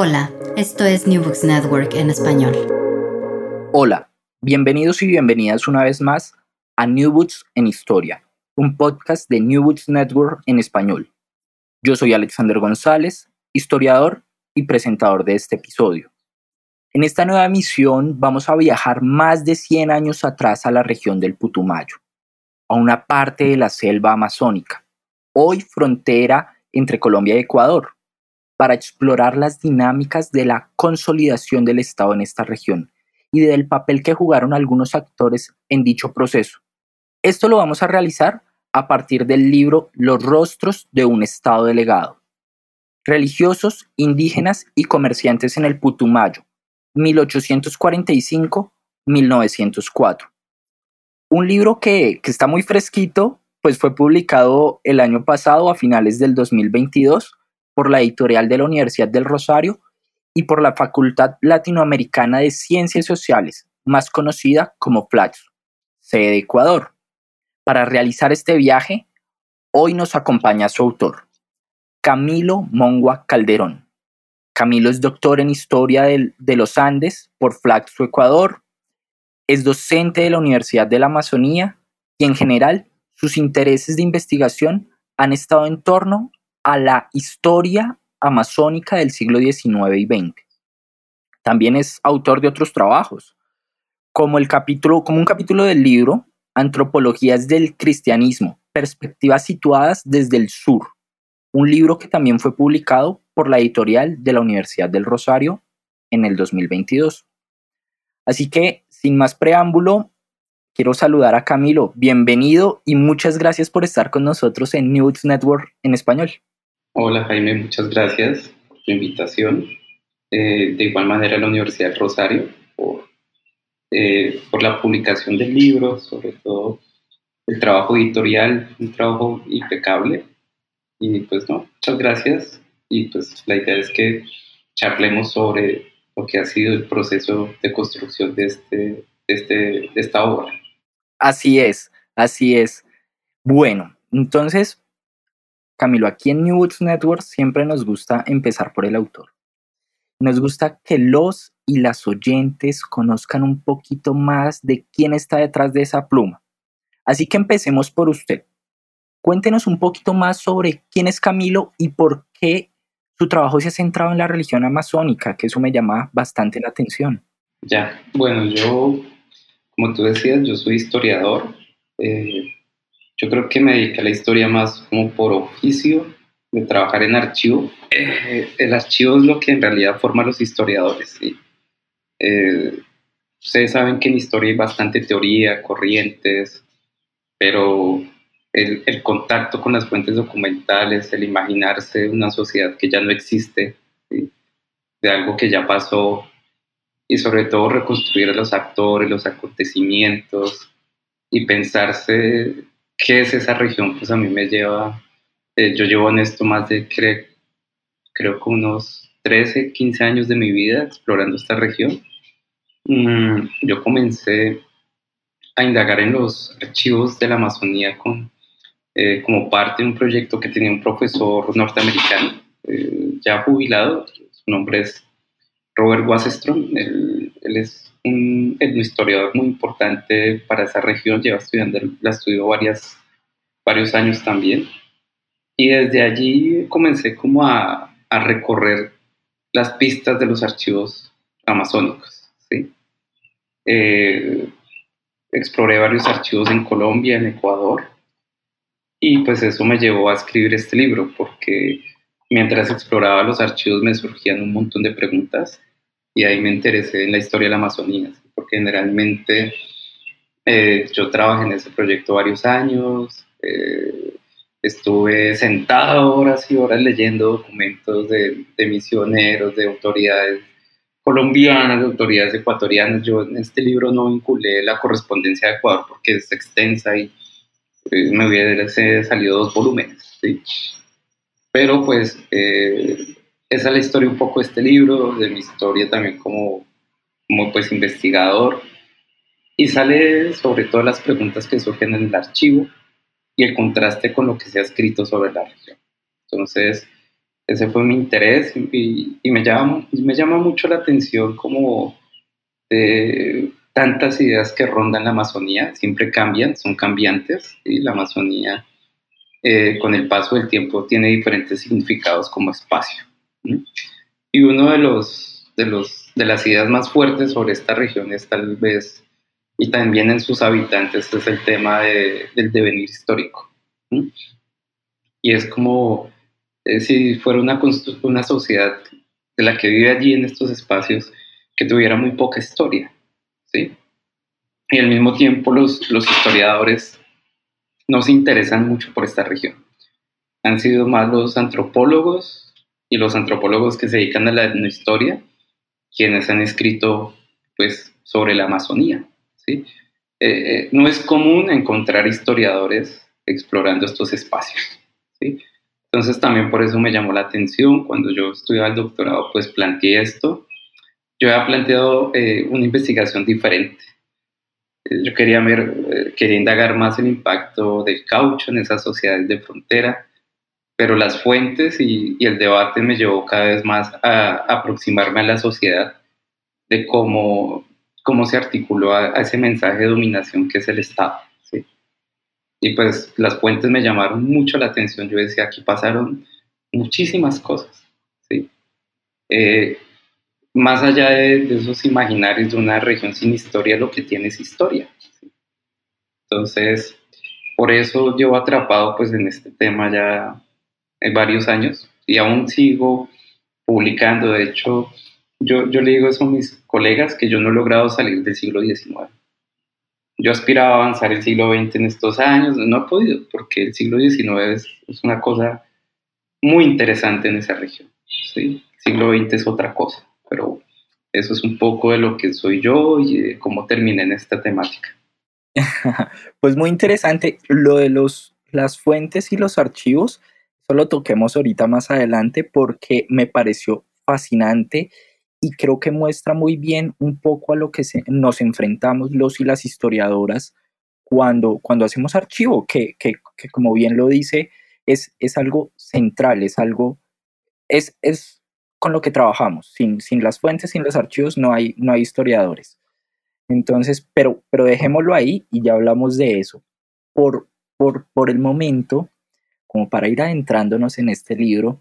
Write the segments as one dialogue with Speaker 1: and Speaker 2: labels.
Speaker 1: Hola, esto es New Books Network en español.
Speaker 2: Hola, bienvenidos y bienvenidas una vez más a New Books en Historia, un podcast de New Books Network en español. Yo soy Alexander González, historiador y presentador de este episodio. En esta nueva emisión vamos a viajar más de 100 años atrás a la región del Putumayo, a una parte de la selva amazónica, hoy frontera entre Colombia y Ecuador, para explorar las dinámicas de la consolidación del Estado en esta región y del papel que jugaron algunos actores en dicho proceso. Esto lo vamos a realizar a partir del libro Los rostros de un Estado delegado. Religiosos, indígenas y comerciantes en el Putumayo, 1845-1904. Un libro que, está muy fresquito, pues fue publicado el año pasado a finales del 2022 por la editorial de la Universidad del Rosario y por la Facultad Latinoamericana de Ciencias Sociales, más conocida como FLATS, sede de Ecuador. Para realizar este viaje, hoy nos acompaña su autor, Camilo Mongua Calderón. Camilo es doctor en Historia de los Andes por Flaxo, Ecuador. Es docente de la Universidad de la Amazonía y en general sus intereses de investigación han estado en torno a la historia amazónica del siglo XIX y XX. También es autor de otros trabajos, como, el capítulo, como un capítulo del libro Antropologías del Cristianismo, Perspectivas situadas desde el sur, un libro que también fue publicado por la editorial de la Universidad del Rosario en el 2022. Así que, sin más preámbulo, quiero saludar a Camilo. Bienvenido y muchas gracias por estar con nosotros en News Network en español.
Speaker 3: Hola Jaime, muchas gracias por tu invitación. Eh, de igual manera la Universidad del Rosario por, eh, por la publicación del libro, sobre todo el trabajo editorial, un trabajo impecable. Y pues no, muchas gracias y pues la idea es que charlemos sobre lo que ha sido el proceso de construcción de, este, de, este, de esta obra.
Speaker 2: Así es, así es. Bueno, entonces, Camilo, aquí en New Books Network siempre nos gusta empezar por el autor. Nos gusta que los y las oyentes conozcan un poquito más de quién está detrás de esa pluma. Así que empecemos por usted. Cuéntenos un poquito más sobre quién es Camilo y por qué su trabajo se ha centrado en la religión amazónica, que eso me llama bastante la atención.
Speaker 3: Ya, bueno, yo, como tú decías, yo soy historiador. Eh, yo creo que me dediqué a la historia más como por oficio, de trabajar en archivo. Eh, el archivo es lo que en realidad forma a los historiadores. Eh, ustedes saben que en historia hay bastante teoría, corrientes, pero el, contacto con las fuentes documentales, el imaginarse una sociedad que ya no existe, de algo que ya pasó, y sobre todo reconstruir a los actores, los acontecimientos, y pensarse qué es esa región, pues a mí me lleva, eh, yo llevo en esto más de, creo, creo que unos 13, 15 años de mi vida explorando esta región. Mm, yo comencé a indagar en los archivos de la Amazonía con eh, como parte de un proyecto que tenía un profesor norteamericano, eh, ya jubilado, su nombre es Robert Wasserstrom, él, es un, historiador muy importante para esa región, lleva estudiando, la estudió varias, varios años también, y desde allí comencé como a, a recorrer las pistas de los archivos amazónicos, ¿sí? Eh, exploré varios archivos en Colombia, en Ecuador, y pues eso me llevó a escribir este libro, porque mientras exploraba los archivos me surgían un montón de preguntas y ahí me interesé en la historia de la Amazonía, porque generalmente eh, yo trabajé en ese proyecto varios años, eh, estuve sentado horas y horas leyendo documentos de, de, misioneros, de autoridades colombianas, de autoridades ecuatorianas. Yo en este libro no vinculé la correspondencia de Ecuador porque es extensa y eh, me hubiera salido dos volúmenes. ¿sí? Pero pues eh, esa es la historia un poco de este libro, de mi historia también como, como pues investigador. Y sale sobre todo las preguntas que surgen en el archivo y el contraste con lo que se ha escrito sobre la región. Entonces, ese fue mi interés y, me, llama, me llama mucho la atención como de tantas ideas que rondan la Amazonía, siempre cambian, son cambiantes, y la Amazonía eh, con el paso del tiempo tiene diferentes significados como espacio. Y uno de los, de los de las ideas más fuertes sobre esta región es tal vez, y también en sus habitantes, es el tema del devenir histórico. Y es como eh, si fuera una, una sociedad de la que vive allí en estos espacios que tuviera muy poca historia. ¿sí? Y al mismo tiempo los, los historiadores no se interesan mucho por esta región. Han sido más los antropólogos y los antropólogos que se dedican a la etnohistoria quienes han escrito pues, sobre la Amazonía. ¿sí? Eh, eh, no es común encontrar historiadores explorando estos espacios. ¿sí? Entonces también por eso me llamó la atención. Cuando yo estudiaba el doctorado, pues planteé esto. Yo había planteado eh, una investigación diferente. Yo quería, ver, quería indagar más el impacto del caucho en esas sociedades de frontera, pero las fuentes y, el debate me llevó cada vez más a, aproximarme a la sociedad de cómo, cómo se articuló a, ese mensaje de dominación que es el Estado. ¿sí? Y pues las fuentes me llamaron mucho la atención. Yo decía, aquí pasaron muchísimas cosas. ¿sí? Eh, más allá de, esos imaginarios de una región sin historia, lo que tiene es historia. Entonces, por eso llevo atrapado pues en este tema ya varios años y aún sigo publicando. De hecho, yo, yo le digo eso a mis colegas que yo no he logrado salir del siglo XIX. Yo aspiraba a avanzar el siglo XX en estos años, no he podido, porque el siglo XIX es, es una cosa muy interesante en esa región. ¿sí? El siglo XX es otra cosa, pero eso es un poco de lo que soy yo y de cómo terminé en esta temática.
Speaker 2: pues muy interesante lo de los, las fuentes y los archivos lo toquemos ahorita más adelante porque me pareció fascinante y creo que muestra muy bien un poco a lo que nos enfrentamos los y las historiadoras cuando, cuando hacemos archivo, que, que, que como bien lo dice, es, es algo central, es algo, es, es con lo que trabajamos. Sin, sin las fuentes, sin los archivos, no hay, no hay historiadores. Entonces, pero, pero dejémoslo ahí y ya hablamos de eso. Por, por, por el momento, como para ir adentrándonos en este libro,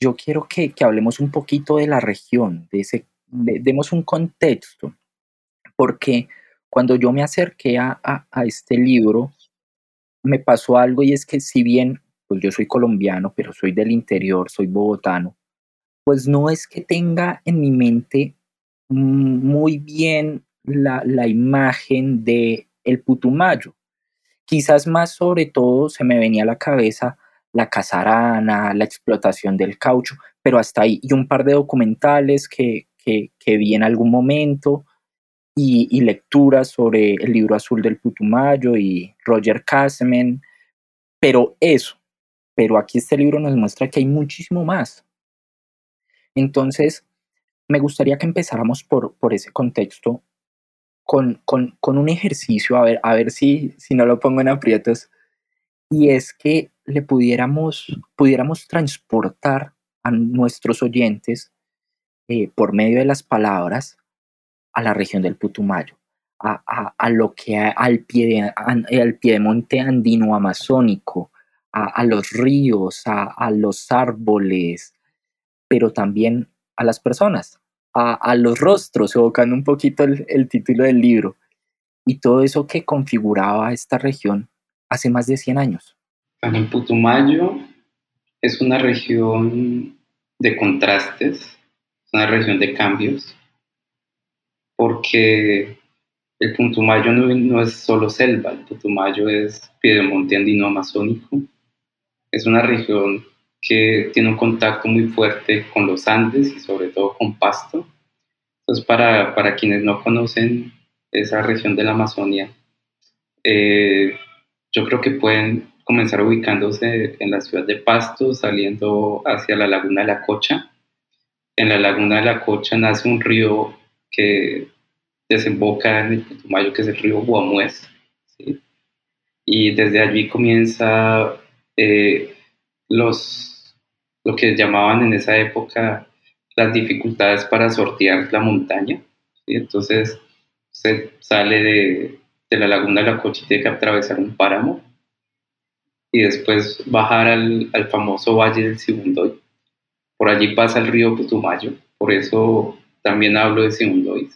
Speaker 2: yo quiero que, hablemos un poquito de la región, de ese, demos un contexto, porque cuando yo me acerqué a, este libro, me pasó algo y es que si bien pues yo soy colombiano, pero soy del interior, soy bogotano, pues no es que tenga en mi mente muy bien la, la imagen de el Putumayo. Quizás más sobre todo se me venía a la cabeza la casarana, la explotación del caucho, pero hasta ahí, y un par de documentales que, que, vi en algún momento, y, lecturas sobre el libro azul del Putumayo y Roger Casseman, pero eso, pero aquí este libro nos muestra que hay muchísimo más. Entonces, me gustaría que empezáramos por, por ese contexto con, un ejercicio, a ver, a ver si, si no lo pongo en aprietos, y es que le pudiéramos, pudiéramos transportar a nuestros oyentes eh, por medio de las palabras a la región del Putumayo, a, lo que al pie, al piedemonte andino amazónico, a, los ríos, a, los árboles, pero también a las personas, a, los rostros, evocando un poquito el, título del libro, y todo eso que configuraba esta región hace más de 100 años.
Speaker 3: el Putumayo es una región de contrastes, es una región de cambios, porque el Putumayo no, no es solo selva, el Putumayo es piedemonte andino amazónico, es una región que tiene un contacto muy fuerte con los Andes y sobre todo con Pasto. Entonces, para, para quienes no conocen esa región de la Amazonia, eh, yo creo que pueden comenzar ubicándose en la ciudad de Pasto, saliendo hacia la laguna de la Cocha. En la laguna de la Cocha nace un río que desemboca en el Putumayo, que es el río Guamués. Y desde allí comienza eh, los lo que llamaban en esa época las dificultades para sortear la montaña. Entonces se sale de, de, la laguna de la Cochiteca, atravesar un páramo y después bajar al, al famoso Valle del Sibundoy. Por allí pasa el río Putumayo, por eso también hablo de Sibundoy.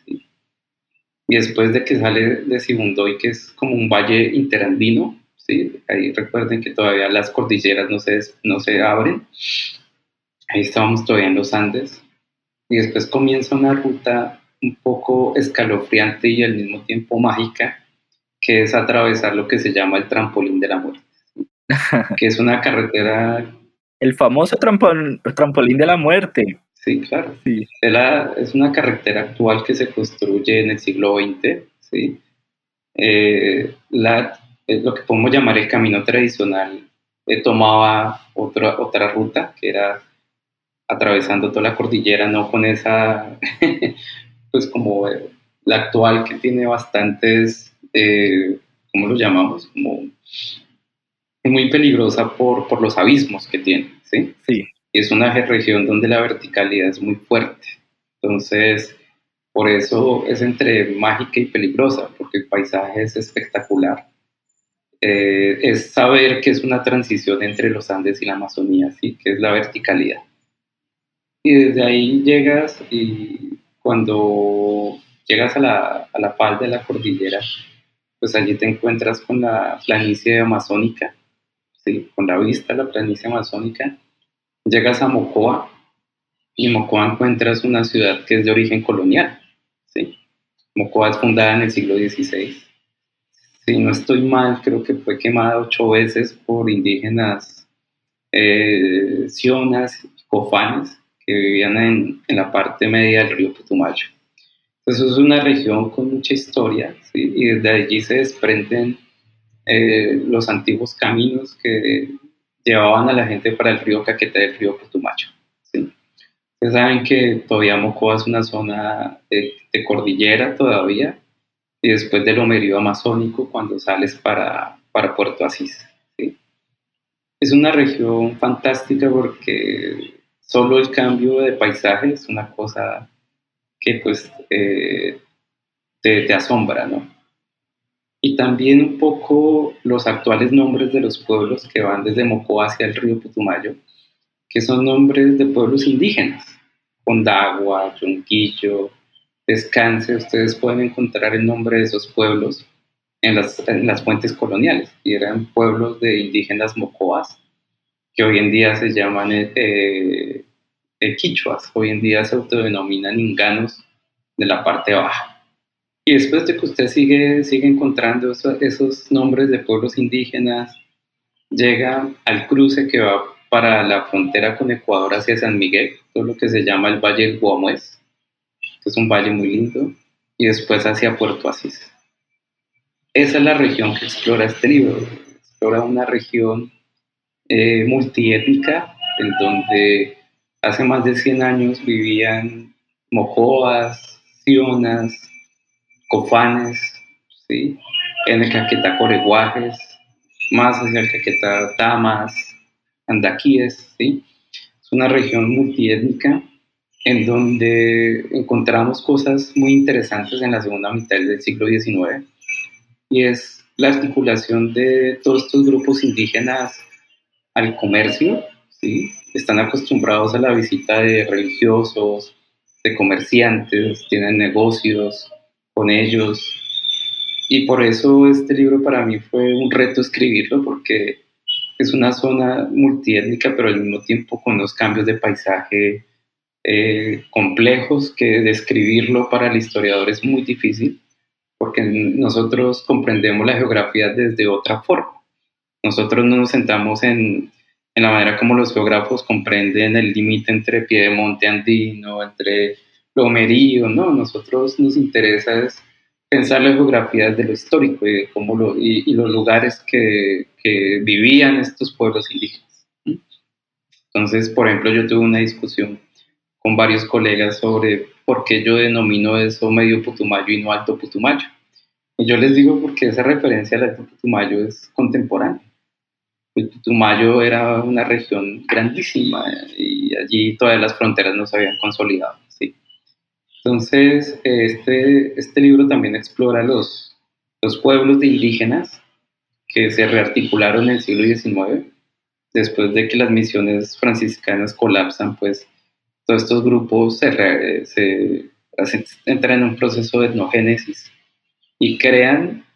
Speaker 3: Y después de que sale de Sibundoy, que es como un valle interandino, ¿sí? ahí recuerden que todavía las cordilleras no se, no se abren, ahí estábamos todavía en los Andes, y después comienza una ruta un poco escalofriante y al mismo tiempo mágica, que es atravesar lo que se llama el trampolín de la muerte, que es una carretera...
Speaker 2: El famoso trampolín de la muerte.
Speaker 3: Sí, claro. Sí. Es, una carretera actual que se construye en el siglo XX, ¿sí? Eh, la, es lo que podemos llamar el camino tradicional eh, tomaba otra, otra ruta, que era atravesando toda la cordillera, no con esa, pues como eh, la actual que tiene bastantes, eh, ¿cómo lo llamamos? Como muy peligrosa por, por los abismos que tiene, ¿sí?
Speaker 2: Sí.
Speaker 3: Y es una región donde la verticalidad es muy fuerte. Entonces, por eso es entre mágica y peligrosa, porque el paisaje es espectacular. Eh, es saber que es una transición entre los Andes y la Amazonía, ¿sí? que es la verticalidad y desde ahí llegas y cuando llegas a la, a la falda de la cordillera, pues allí te encuentras con la planicie amazónica, ¿sí? con la vista a la planicie amazónica. Llegas a Mocoa y en Mocoa encuentras una ciudad que es de origen colonial. ¿sí? Mocoa es fundada en el siglo XVI. Si no estoy mal, creo que fue quemada ocho veces por indígenas eh, sionas y cofanes que vivían en, en, la parte media del río Putumayo. Entonces es una región con mucha historia y desde allí se desprenden eh, los antiguos caminos que llevaban a la gente para el río Caquetá del río Putumayo. ¿sí? Ustedes saben que todavía Mocoa es una zona de, de cordillera todavía y después del Homerío Amazónico cuando sales para, para Puerto Asís. ¿sí? Es una región fantástica porque solo el cambio de paisaje es una cosa que pues eh, te, asombra, ¿no? Y también un poco los actuales nombres de los pueblos que van desde Mocoa hacia el río Putumayo, que son nombres de pueblos indígenas, Condagua, Yunquillo, Descanse, ustedes pueden encontrar el nombre de esos pueblos en las, en las fuentes coloniales, y eran pueblos de indígenas mocoas que hoy en día se llaman eh, eh, quichuas, hoy en día se autodenominan inganos de la parte baja. Y después de que usted sigue, sigue encontrando esos nombres de pueblos indígenas, llega al cruce que va para la frontera con Ecuador hacia San Miguel, todo lo que se llama el Valle del es un valle muy lindo, y después hacia Puerto Asís. Esa es la región que explora este libro, explora una región eh, multiétnica, en donde hace más de 100 años vivían mojoas, sionas, cofanes, ¿sí? en el Caquetá Coreguajes, más hacia el Caquetá Tamas, Andaquíes. ¿sí? Es una región multiétnica en donde encontramos cosas muy interesantes en la segunda mitad del siglo XIX y es la articulación de todos estos grupos indígenas al comercio, ¿sí? están acostumbrados a la visita de religiosos, de comerciantes, tienen negocios con ellos. Y por eso este libro para mí fue un reto escribirlo, porque es una zona multiétnica, pero al mismo tiempo con unos cambios de paisaje eh, complejos que describirlo para el historiador es muy difícil, porque nosotros comprendemos la geografía desde otra forma. Nosotros no nos sentamos en, en la manera como los geógrafos comprenden el límite entre Piedemonte andino, entre Lomerío, ¿no? Nosotros nos interesa es pensar la geografía desde lo histórico y, cómo lo, y, los lugares que, que, vivían estos pueblos indígenas. Entonces, por ejemplo, yo tuve una discusión con varios colegas sobre por qué yo denomino eso medio Putumayo y no alto Putumayo. Y yo les digo porque esa referencia al alto Putumayo es contemporánea. el Putumayo era una región grandísima y allí todas las fronteras no se habían consolidado. ¿sí? Entonces, este, este libro también explora los, los pueblos de indígenas que se rearticularon en el siglo XIX. Después de que las misiones franciscanas colapsan, pues todos estos grupos se, se entran en un proceso de etnogénesis y crean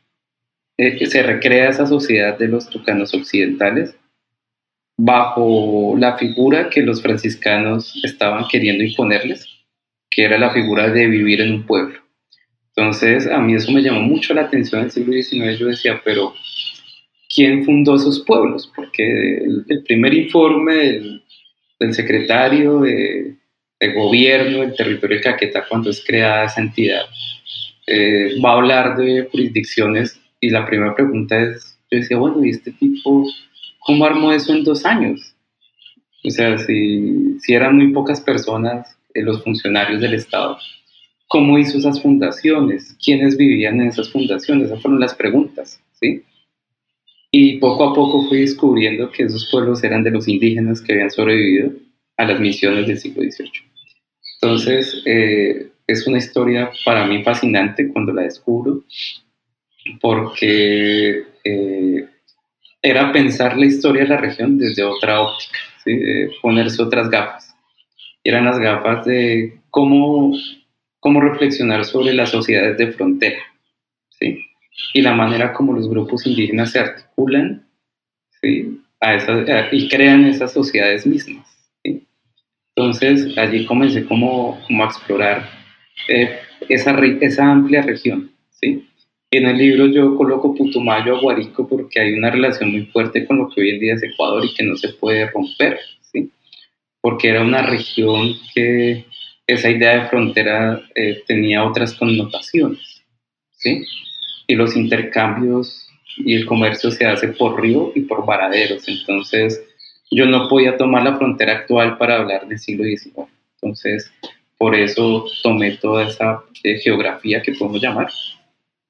Speaker 3: eh, se recrea esa sociedad de los tucanos occidentales bajo la figura que los franciscanos estaban queriendo imponerles, que era la figura de vivir en un pueblo. Entonces, a mí eso me llamó mucho la atención en el siglo XIX. Yo decía, pero ¿quién fundó esos pueblos? Porque el, primer informe del, secretario de, gobierno del territorio de Caquetá, cuando es creada esa entidad, eh, va a hablar de jurisdicciones y la primera pregunta es, yo decía, bueno, ¿y este tipo cómo armó eso en dos años? O sea, si, si eran muy pocas personas, eh, los funcionarios del Estado, ¿cómo hizo esas fundaciones? ¿Quiénes vivían en esas fundaciones? Esas fueron las preguntas, ¿sí? Y poco a poco fui descubriendo que esos pueblos eran de los indígenas que habían sobrevivido a las misiones del siglo XVIII. Entonces, eh, es una historia para mí fascinante cuando la descubro porque eh, era pensar la historia de la región desde otra óptica, ponerse otras gafas. eran las gafas de cómo, cómo reflexionar sobre las sociedades de frontera ¿sí? y la manera como los grupos indígenas se articulan ¿sí? a y crean esas sociedades mismas. Entonces allí comencé como, como a explorar eh, esa, esa amplia región. ¿sí? En el libro yo coloco Putumayo a Guarico porque hay una relación muy fuerte con lo que hoy en día es Ecuador y que no se puede romper, ¿sí? Porque era una región que esa idea de frontera eh, tenía otras connotaciones, ¿sí? Y los intercambios y el comercio se hace por río y por varaderos, entonces yo no podía tomar la frontera actual para hablar del siglo XIX. Entonces, por eso tomé toda esa eh, geografía que podemos llamar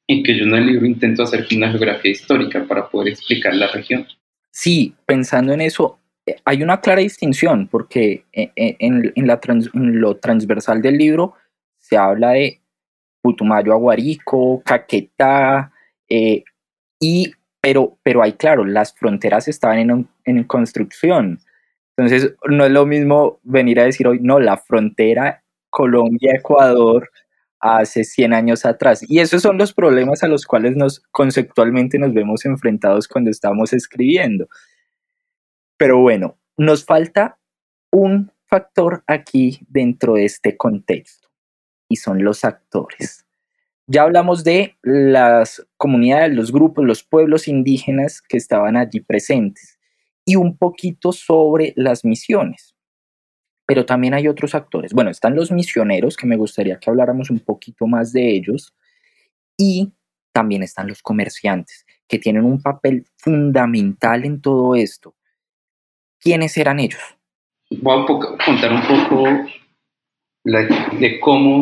Speaker 3: y que yo en el libro intento hacer una geografía histórica para poder explicar la región.
Speaker 2: Sí, pensando en eso, eh, hay una clara distinción porque eh, eh, en, en, la lo transversal del libro se habla de Putumayo, Aguarico, Caquetá, y, pero, pero hay, claro, las fronteras estaban en, en construcción. Entonces, no es lo mismo venir a decir hoy, no, la frontera Colombia-Ecuador hace 100 años atrás. Y esos son los problemas a los cuales nos conceptualmente nos vemos enfrentados cuando estamos escribiendo. Pero bueno, nos falta un factor aquí dentro de este contexto y son los actores. Ya hablamos de las comunidades, los grupos, los pueblos indígenas que estaban allí presentes y un poquito sobre las misiones pero también hay otros actores. Bueno, están los misioneros, que me gustaría que habláramos un poquito más de ellos, y también están los comerciantes, que tienen un papel fundamental en todo esto. ¿Quiénes eran ellos?
Speaker 3: Voy a contar un poco de cómo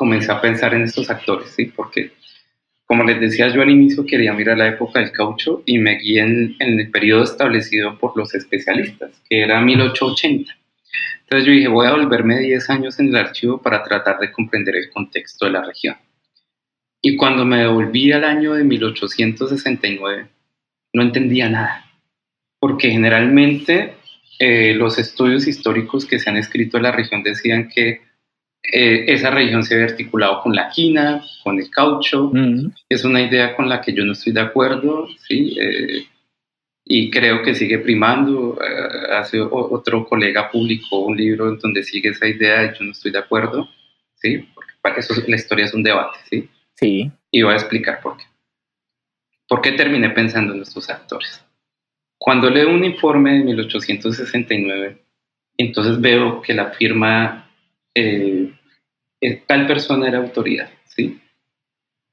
Speaker 3: comencé a pensar en estos actores, ¿sí? Porque, como les decía yo al inicio, quería mirar la época del caucho y me guié en, en el periodo establecido por los especialistas, que era 1880. Entonces yo dije, voy a volverme 10 años en el archivo para tratar de comprender el contexto de la región. Y cuando me devolví al año de 1869, no entendía nada, porque generalmente eh, los estudios históricos que se han escrito en la región decían que eh, esa región se había articulado con la quina, con el caucho. Es una idea con la que yo no estoy de acuerdo. ¿sí? Eh, y creo que sigue primando. Eh, hace otro colega publicó un libro en donde sigue esa idea y yo no estoy de acuerdo, ¿sí? Porque para eso la historia es un debate, ¿sí?
Speaker 2: Sí.
Speaker 3: Y voy a explicar por qué. ¿Por qué terminé pensando en estos actores? Cuando leo un informe de 1869, entonces veo que la firma, eh, tal persona era autoridad, ¿sí?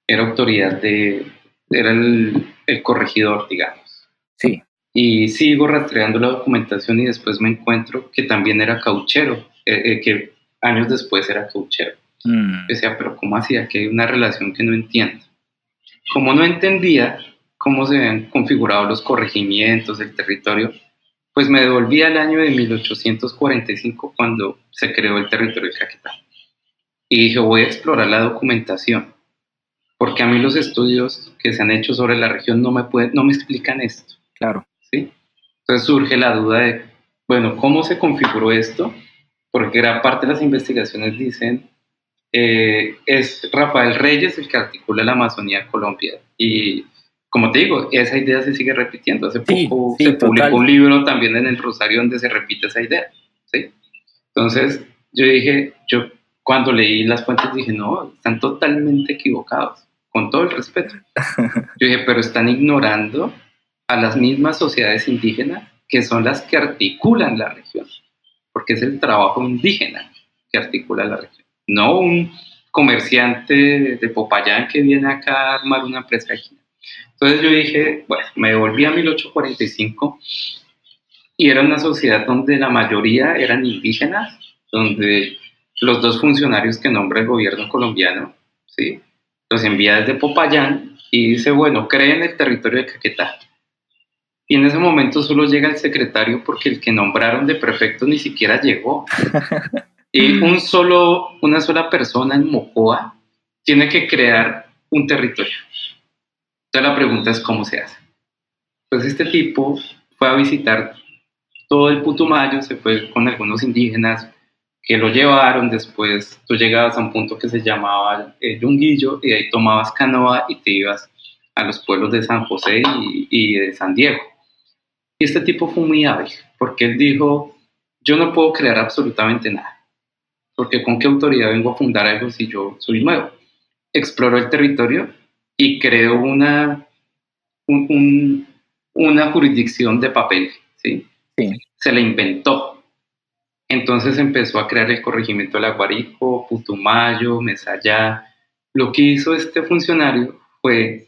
Speaker 3: Era autoridad de, era el, el corregidor, digamos.
Speaker 2: Sí
Speaker 3: y sigo rastreando la documentación y después me encuentro que también era cauchero, eh, eh, que años después era cauchero. Mm. Decía, pero ¿cómo hacía? Que hay una relación que no entiendo. Como no entendía, cómo se han configurado los corregimientos, el territorio, pues me devolví al año de 1845 cuando se creó el territorio de Caquetá. Y dije, voy a explorar la documentación, porque a mí los estudios que se han hecho sobre la región no me, pueden, no me explican esto.
Speaker 2: Claro.
Speaker 3: ¿sí? Entonces surge la duda de, bueno, ¿cómo se configuró esto? Porque gran parte de las investigaciones dicen, eh, es Rafael Reyes el que articula la Amazonía Colombia. Y como te digo, esa idea se sigue repitiendo. Hace poco se publicó un libro también en el Rosario donde se repite esa idea. ¿sí? Entonces yo dije, yo cuando leí las fuentes dije, no, están totalmente equivocados, con todo el respeto. Yo dije, pero están ignorando a las mismas sociedades indígenas que son las que articulan la región, porque es el trabajo indígena que articula la región, no un comerciante de Popayán que viene acá a armar una empresa aquí. Entonces yo dije, bueno, me volví a 1845 y era una sociedad donde la mayoría eran indígenas, donde los dos funcionarios que nombra el gobierno colombiano, ¿sí? los envía desde Popayán y dice, bueno, creen el territorio de Caquetá. Y en ese momento solo llega el secretario porque el que nombraron de prefecto ni siquiera llegó. y un solo, una sola persona en Mocoa tiene que crear un territorio. Entonces la pregunta es cómo se hace. Pues este tipo fue a visitar todo el Putumayo, se fue con algunos indígenas que lo llevaron, después tú llegabas a un punto que se llamaba el Yunguillo y ahí tomabas canoa y te ibas a los pueblos de San José y, y de San Diego. Y este tipo fue muy hábil, porque él dijo, yo no puedo crear absolutamente nada, porque con qué autoridad vengo a fundar algo si yo soy nuevo. Exploró el territorio y creó una, una jurisdicción de papel, ¿sí? Se la inventó. Entonces empezó a crear el corregimiento de la Guarico, Putumayo, Mesayá. Lo que hizo este funcionario fue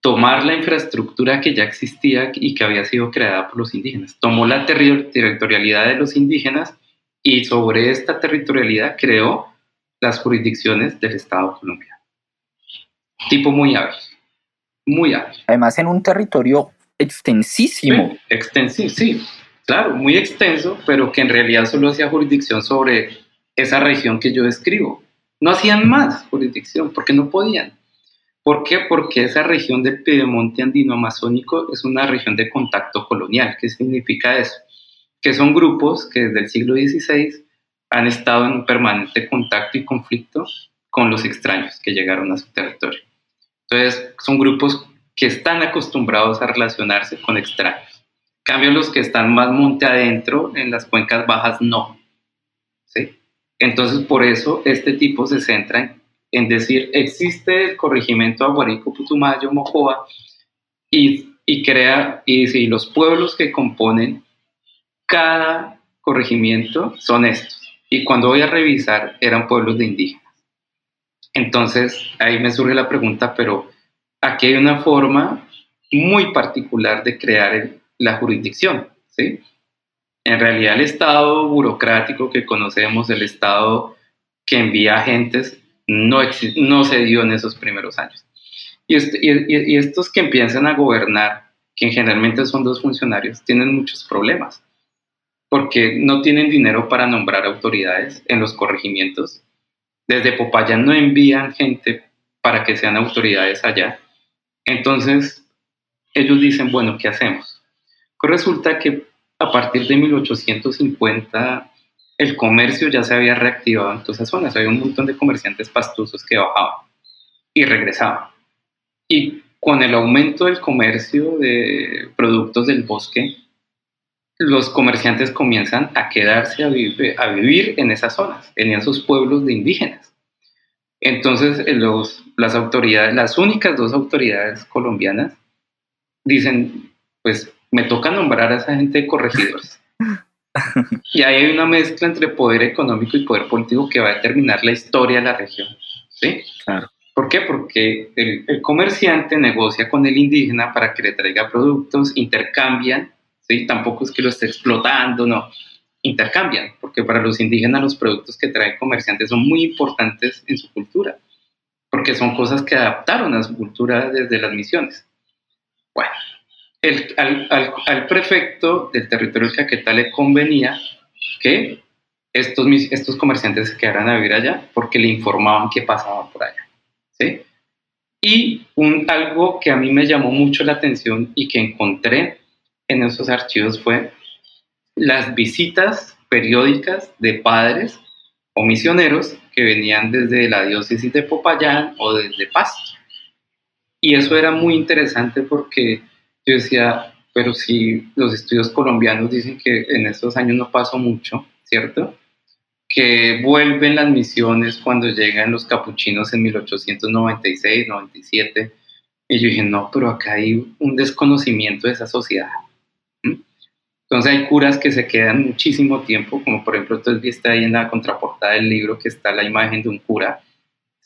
Speaker 3: tomar la infraestructura que ya existía y que había sido creada por los indígenas. Tomó la territorialidad de los indígenas y sobre esta territorialidad creó las jurisdicciones del Estado colombiano. Tipo muy hábil, muy hábil.
Speaker 2: Además en un territorio extensísimo.
Speaker 3: Sí, extensivo, sí, claro, muy extenso, pero que en realidad solo hacía jurisdicción sobre esa región que yo describo. No hacían más jurisdicción porque no podían. ¿Por qué? Porque esa región del Piedemonte andino amazónico es una región de contacto colonial. ¿Qué significa eso? Que son grupos que desde el siglo XVI han estado en permanente contacto y conflicto con los extraños que llegaron a su territorio. Entonces, son grupos que están acostumbrados a relacionarse con extraños. Cambio, los que están más monte adentro, en las cuencas bajas, no. ¿Sí? Entonces, por eso, este tipo se centra en decir, existe el corregimiento Aguarico, Putumayo, Mojoa, y, y crea, y si los pueblos que componen cada corregimiento son estos. Y cuando voy a revisar, eran pueblos de indígenas. Entonces, ahí me surge la pregunta, pero aquí hay una forma muy particular de crear la jurisdicción, ¿sí? En realidad, el Estado burocrático que conocemos, el Estado que envía agentes, no, no se dio en esos primeros años. Y, y, estos que empiezan a gobernar, que generalmente son dos funcionarios, tienen muchos problemas, porque no tienen dinero para nombrar autoridades en los corregimientos. Desde Popayán no envían gente para que sean autoridades allá. Entonces, ellos dicen, bueno, ¿qué hacemos? Resulta que a partir de 1850 el comercio ya se había reactivado en todas esas zonas. Había un montón de comerciantes pastusos que bajaban y regresaban. Y con el aumento del comercio de productos del bosque, los comerciantes comienzan a quedarse a, vivir en esas zonas, en esos pueblos de indígenas. Entonces, eh, las autoridades, las únicas dos autoridades colombianas, dicen, pues me toca nombrar a esa gente de corregidores. y ahí hay una mezcla entre poder económico y poder político que va a determinar la historia de la región. ¿sí?
Speaker 2: Claro.
Speaker 3: ¿Por qué? Porque el, el, comerciante negocia con el indígena para que le traiga productos, intercambian, ¿sí? tampoco es que lo esté explotando, no, intercambian, porque para los indígenas los productos que traen comerciantes son muy importantes en su cultura, porque son cosas que adaptaron a su cultura desde las misiones. Bueno, el, al, prefecto del territorio del Caquetá le convenía que estos, comerciantes se quedaran a vivir allá porque le informaban qué pasaba por allá. ¿sí? Y algo que a mí me llamó mucho la atención y que encontré en esos archivos fue las visitas periódicas de padres o misioneros que venían desde la diócesis de Popayán o desde Pasto. Y eso era muy interesante porque yo decía, pero si los estudios colombianos dicen que en estos años no pasó mucho, ¿cierto? Que vuelven las misiones cuando llegan los capuchinos en 1896, 97. Y yo dije, no, pero acá hay un desconocimiento de esa sociedad. Entonces hay curas que se quedan muchísimo tiempo, como por ejemplo, entonces viste ahí en la contraportada del libro que está la imagen de un cura,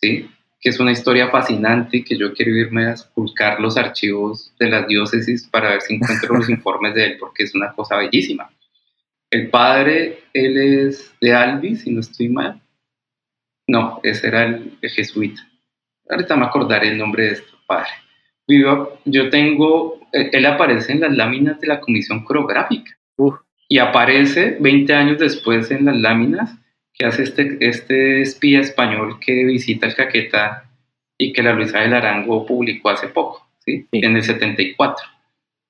Speaker 3: ¿sí? Que es una historia fascinante y que yo quiero irme a buscar los archivos de las diócesis para ver si encuentro los informes de él, porque es una cosa bellísima. El padre, él es de Albi, si no estoy mal. No, ese era el, jesuita. Ahorita me acordaré el nombre de este padre. yo tengo, eh, él aparece en las láminas de la comisión coreográfica. Y aparece 20 años después en las láminas que hace este, este espía español que visita el Caquetá y que la Luisa del Arango publicó hace poco, ¿sí? en el 74.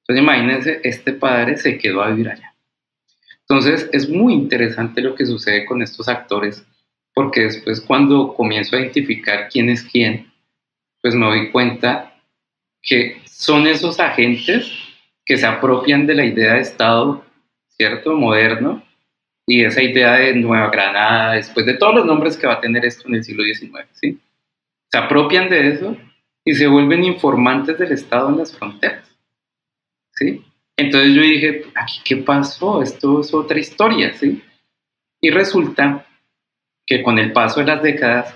Speaker 3: Entonces imagínense, este padre se quedó a vivir allá. Entonces es muy interesante lo que sucede con estos actores, porque después cuando comienzo a identificar quién es quién, pues me doy cuenta que son esos agentes que se apropian de la idea de Estado, ¿cierto? Moderno, y esa idea de Nueva Granada, después de todos los nombres que va a tener esto en el siglo XIX, ¿sí? Se apropian de eso y se vuelven informantes del Estado en las fronteras, ¿sí? Entonces yo dije, ¿aquí qué pasó? Esto es otra historia, ¿sí? Y resulta que con el paso de las décadas,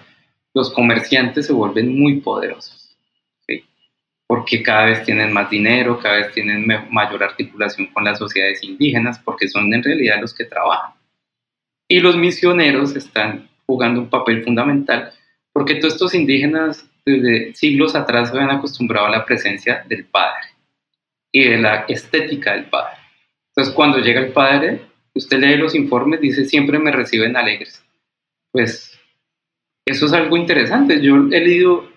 Speaker 3: los comerciantes se vuelven muy poderosos, ¿sí? Porque cada vez tienen más dinero, cada vez tienen mayor articulación con las sociedades indígenas, porque son en realidad los que trabajan. Y los misioneros están jugando un papel fundamental porque todos estos indígenas desde siglos atrás se habían acostumbrado a la presencia del Padre y de la estética del Padre. Entonces cuando llega el Padre, usted lee los informes, dice siempre me reciben alegres. Pues eso es algo interesante. Yo he leído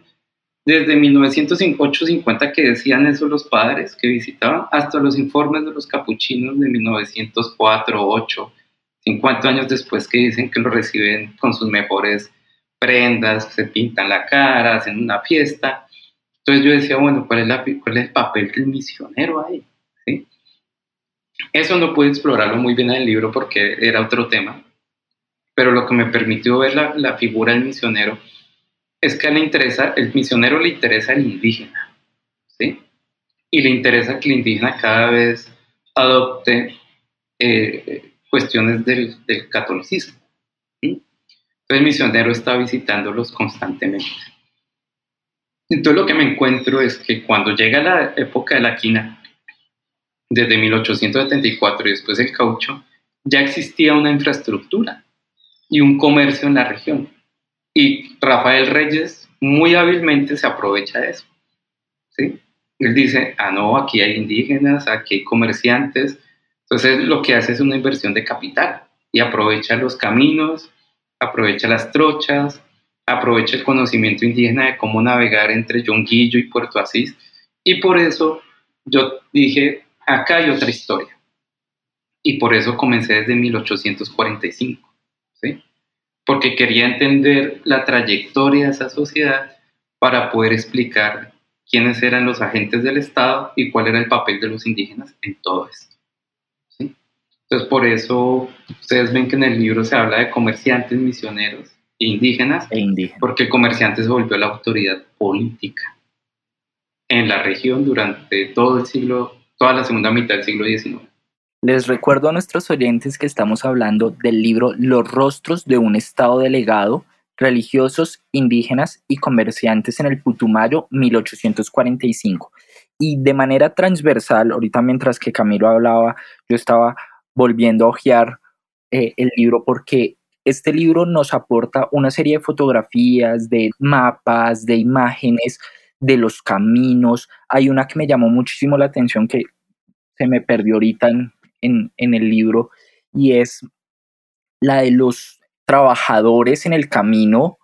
Speaker 3: desde 1908-50 que decían eso los padres que visitaban, hasta los informes de los capuchinos de 1904-8 50 años después que dicen que lo reciben con sus mejores prendas, se pintan la cara, hacen una fiesta. Entonces yo decía, bueno, ¿cuál es, el papel del misionero ahí? Eso no pude explorarlo muy bien en el libro porque era otro tema, pero lo que me permitió ver la, figura del misionero es que le interesa, el misionero le interesa el indígena, ¿sí? Y le interesa que el indígena cada vez adopte eh, cuestiones del, catolicismo. Entonces el misionero está visitándolos constantemente. Entonces lo que me encuentro es que cuando llega la época de la quina, desde 1874 y después el caucho, ya existía una infraestructura y un comercio en la región. Y Rafael Reyes muy hábilmente se aprovecha de eso. ¿sí? Él dice, ah, no, aquí hay indígenas, aquí hay comerciantes, entonces lo que hace es una inversión de capital y aprovecha los caminos, aprovecha las trochas, aprovecha el conocimiento indígena de cómo navegar entre Yonguillo y Puerto Asís. Y por eso yo dije, acá hay otra historia. Y por eso comencé desde 1845, ¿sí? Porque quería entender la trayectoria de esa sociedad para poder explicar quiénes eran los agentes del Estado y cuál era el papel de los indígenas en todo esto. Entonces, por eso ustedes ven que en el libro se habla de comerciantes, misioneros e indígenas,
Speaker 2: e indígenas.
Speaker 3: porque el comerciante se volvió la autoridad política en la región durante todo el siglo, toda la segunda mitad del siglo XIX.
Speaker 2: Les recuerdo a nuestros oyentes que estamos hablando del libro Los rostros de un Estado delegado, religiosos, indígenas y comerciantes en el Putumayo 1845. Y de manera transversal, ahorita mientras que Camilo hablaba, yo estaba volviendo a hojear eh, el libro porque este libro nos aporta una serie de fotografías, de mapas, de imágenes de los caminos. Hay una que me llamó muchísimo la atención que se me perdió ahorita en, el libro y es la de los trabajadores en el camino,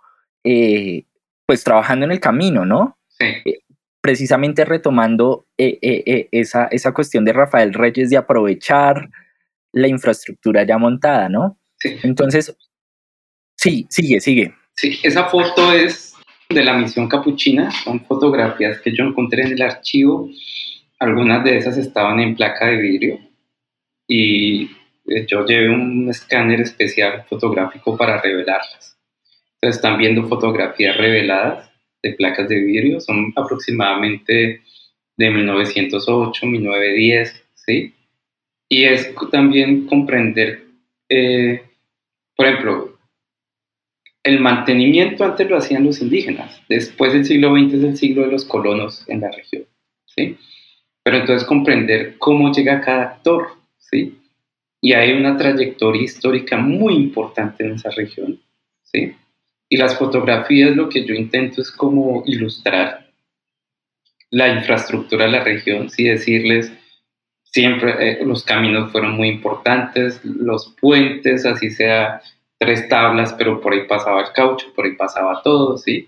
Speaker 2: eh, pues trabajando en el camino, ¿no?
Speaker 3: Sí.
Speaker 2: Eh, precisamente retomando eh, esa, esa cuestión de Rafael Reyes de aprovechar la infraestructura ya montada, ¿no?
Speaker 3: Sí.
Speaker 2: Entonces, sí, sigue, sigue.
Speaker 3: Sí, esa foto es de la misión capuchina, son fotografías que yo encontré en el archivo, algunas de esas estaban en placa de vidrio y eh, yo llevé un escáner especial fotográfico para revelarlas. Entonces están viendo fotografías reveladas de placas de vidrio, son aproximadamente de 1908, 1910, ¿sí? Y es también comprender, eh, por ejemplo, el mantenimiento antes lo hacían los indígenas, después del siglo XX es el siglo de los colonos en la región, ¿sí? Pero entonces comprender cómo llega cada actor, ¿sí? Y hay una trayectoria histórica muy importante en esa región, ¿sí? Y las fotografías lo que yo intento es como ilustrar la infraestructura de la región, sí decirles, siempre eh, los caminos fueron muy importantes, los puentes, así sea tres tablas, pero por ahí pasaba el caucho, por ahí pasaba todo, ¿sí?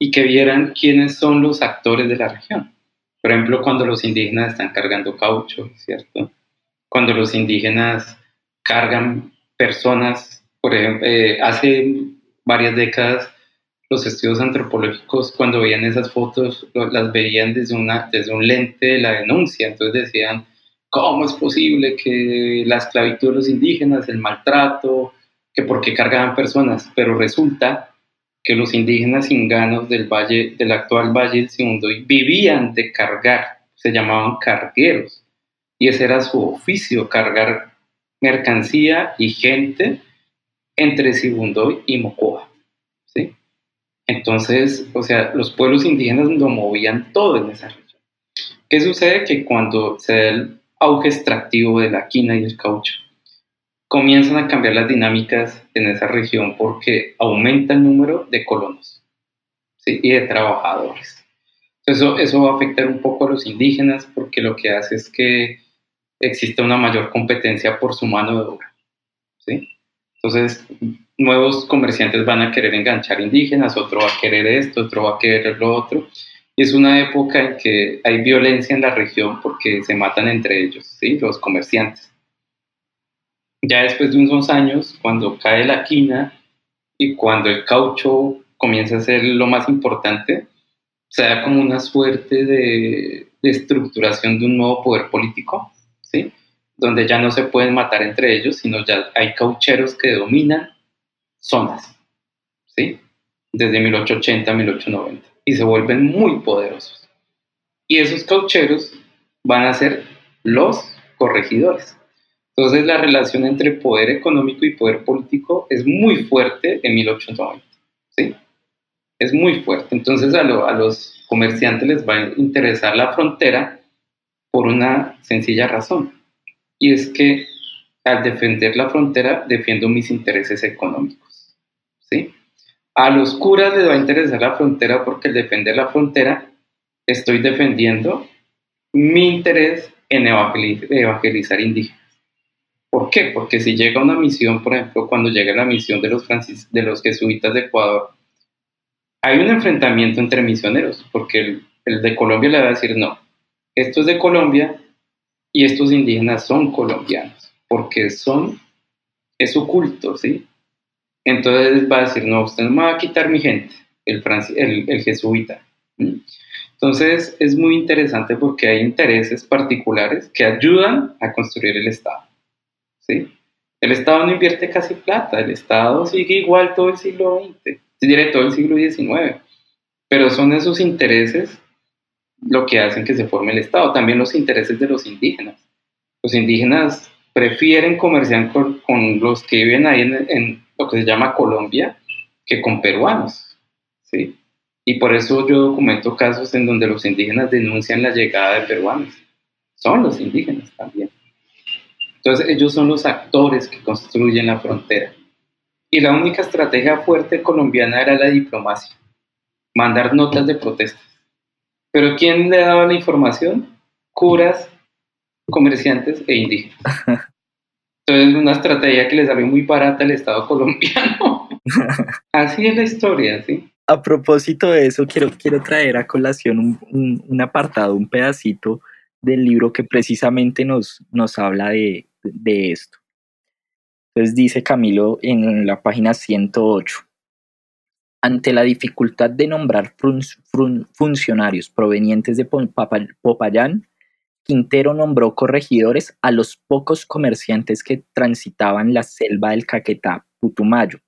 Speaker 3: Y que vieran quiénes son los actores de la región. Por ejemplo, cuando los indígenas están cargando caucho, ¿cierto? Cuando los indígenas cargan personas, por ejemplo, eh, hace varias décadas los estudios antropológicos cuando veían esas fotos las veían desde, una, desde un lente de la denuncia, entonces decían, ¿cómo es posible que la esclavitud de los indígenas, el maltrato, que por qué cargaban personas, pero resulta que los indígenas inganos del valle, del actual Valle del Sibundoy vivían de cargar, se llamaban cargueros, y ese era su oficio, cargar mercancía y gente entre Sibundoy y Mocoa, ¿sí? Entonces, o sea, los pueblos indígenas lo movían todo en esa región. ¿Qué sucede? Que cuando se da el auge extractivo de la quina y el caucho, comienzan a cambiar las dinámicas en esa región porque aumenta el número de colonos y de trabajadores. Eso, eso va a afectar un poco a los indígenas porque lo que hace es que existe una mayor competencia por su mano de obra. ¿sí? Entonces, nuevos comerciantes van a querer enganchar indígenas, otro va a querer esto, otro va a querer lo otro. Y es una época en que hay violencia en la región porque se matan entre ellos, ¿sí? los comerciantes. Ya después de unos años, cuando cae la quina y cuando el caucho comienza a ser lo más importante, se da como una suerte de, estructuración de un nuevo poder político, ¿sí? donde ya no se pueden matar entre ellos, sino ya hay caucheros que dominan zonas, ¿sí? desde 1880 a 1890, y se vuelven muy poderosos. Y esos caucheros van a ser los corregidores. Entonces la relación entre poder económico y poder político es muy fuerte en 1890. ¿sí? Es muy fuerte. Entonces a, a los comerciantes les va a interesar la frontera por una sencilla razón. Y es que al defender la frontera defiendo mis intereses económicos. ¿sí? A los curas les va a interesar la frontera porque al defender la frontera estoy defendiendo mi interés en evangelizar indígenas. ¿Por qué? Porque si llega una misión, por ejemplo, cuando llega la misión de los, de los jesuitas de Ecuador, hay un enfrentamiento entre misioneros, porque el, de Colombia le va a decir, no, esto es de Colombia y estos indígenas son colombianos, porque son, es su culto, ¿sí? Entonces va a decir, no, usted no me va a quitar mi gente, el, el, el jesuita. Entonces es muy interesante porque hay intereses particulares que ayudan a construir el Estado. ¿sí? El Estado no invierte casi plata, el Estado sigue igual todo el siglo XX, diré todo el siglo XIX, pero son esos intereses lo que hacen que se forme el Estado, también los intereses de los indígenas. Los indígenas prefieren comerciar con, los que viven ahí en, lo que se llama Colombia que con peruanos, ¿sí? Y por eso yo documento casos en donde los indígenas denuncian la llegada de peruanos. Son los indígenas también. Entonces ellos son los actores que construyen la frontera. Y la única estrategia fuerte colombiana era la diplomacia, mandar notas de protesta. Pero ¿quién le daba la información? Curas, comerciantes e indígenas. Entonces, una estrategia que le salió muy barata al Estado colombiano. Así es la historia, ¿sí?
Speaker 2: A propósito de eso, quiero, quiero traer a colación un, un, apartado, un pedacito del libro que precisamente nos, nos habla de, de esto. Entonces dice Camilo en la página 108, ante la dificultad de nombrar funcionarios provenientes de Popayán, Quintero nombró corregidores a los pocos comerciantes que transitaban la selva del Caquetá, Putumayo,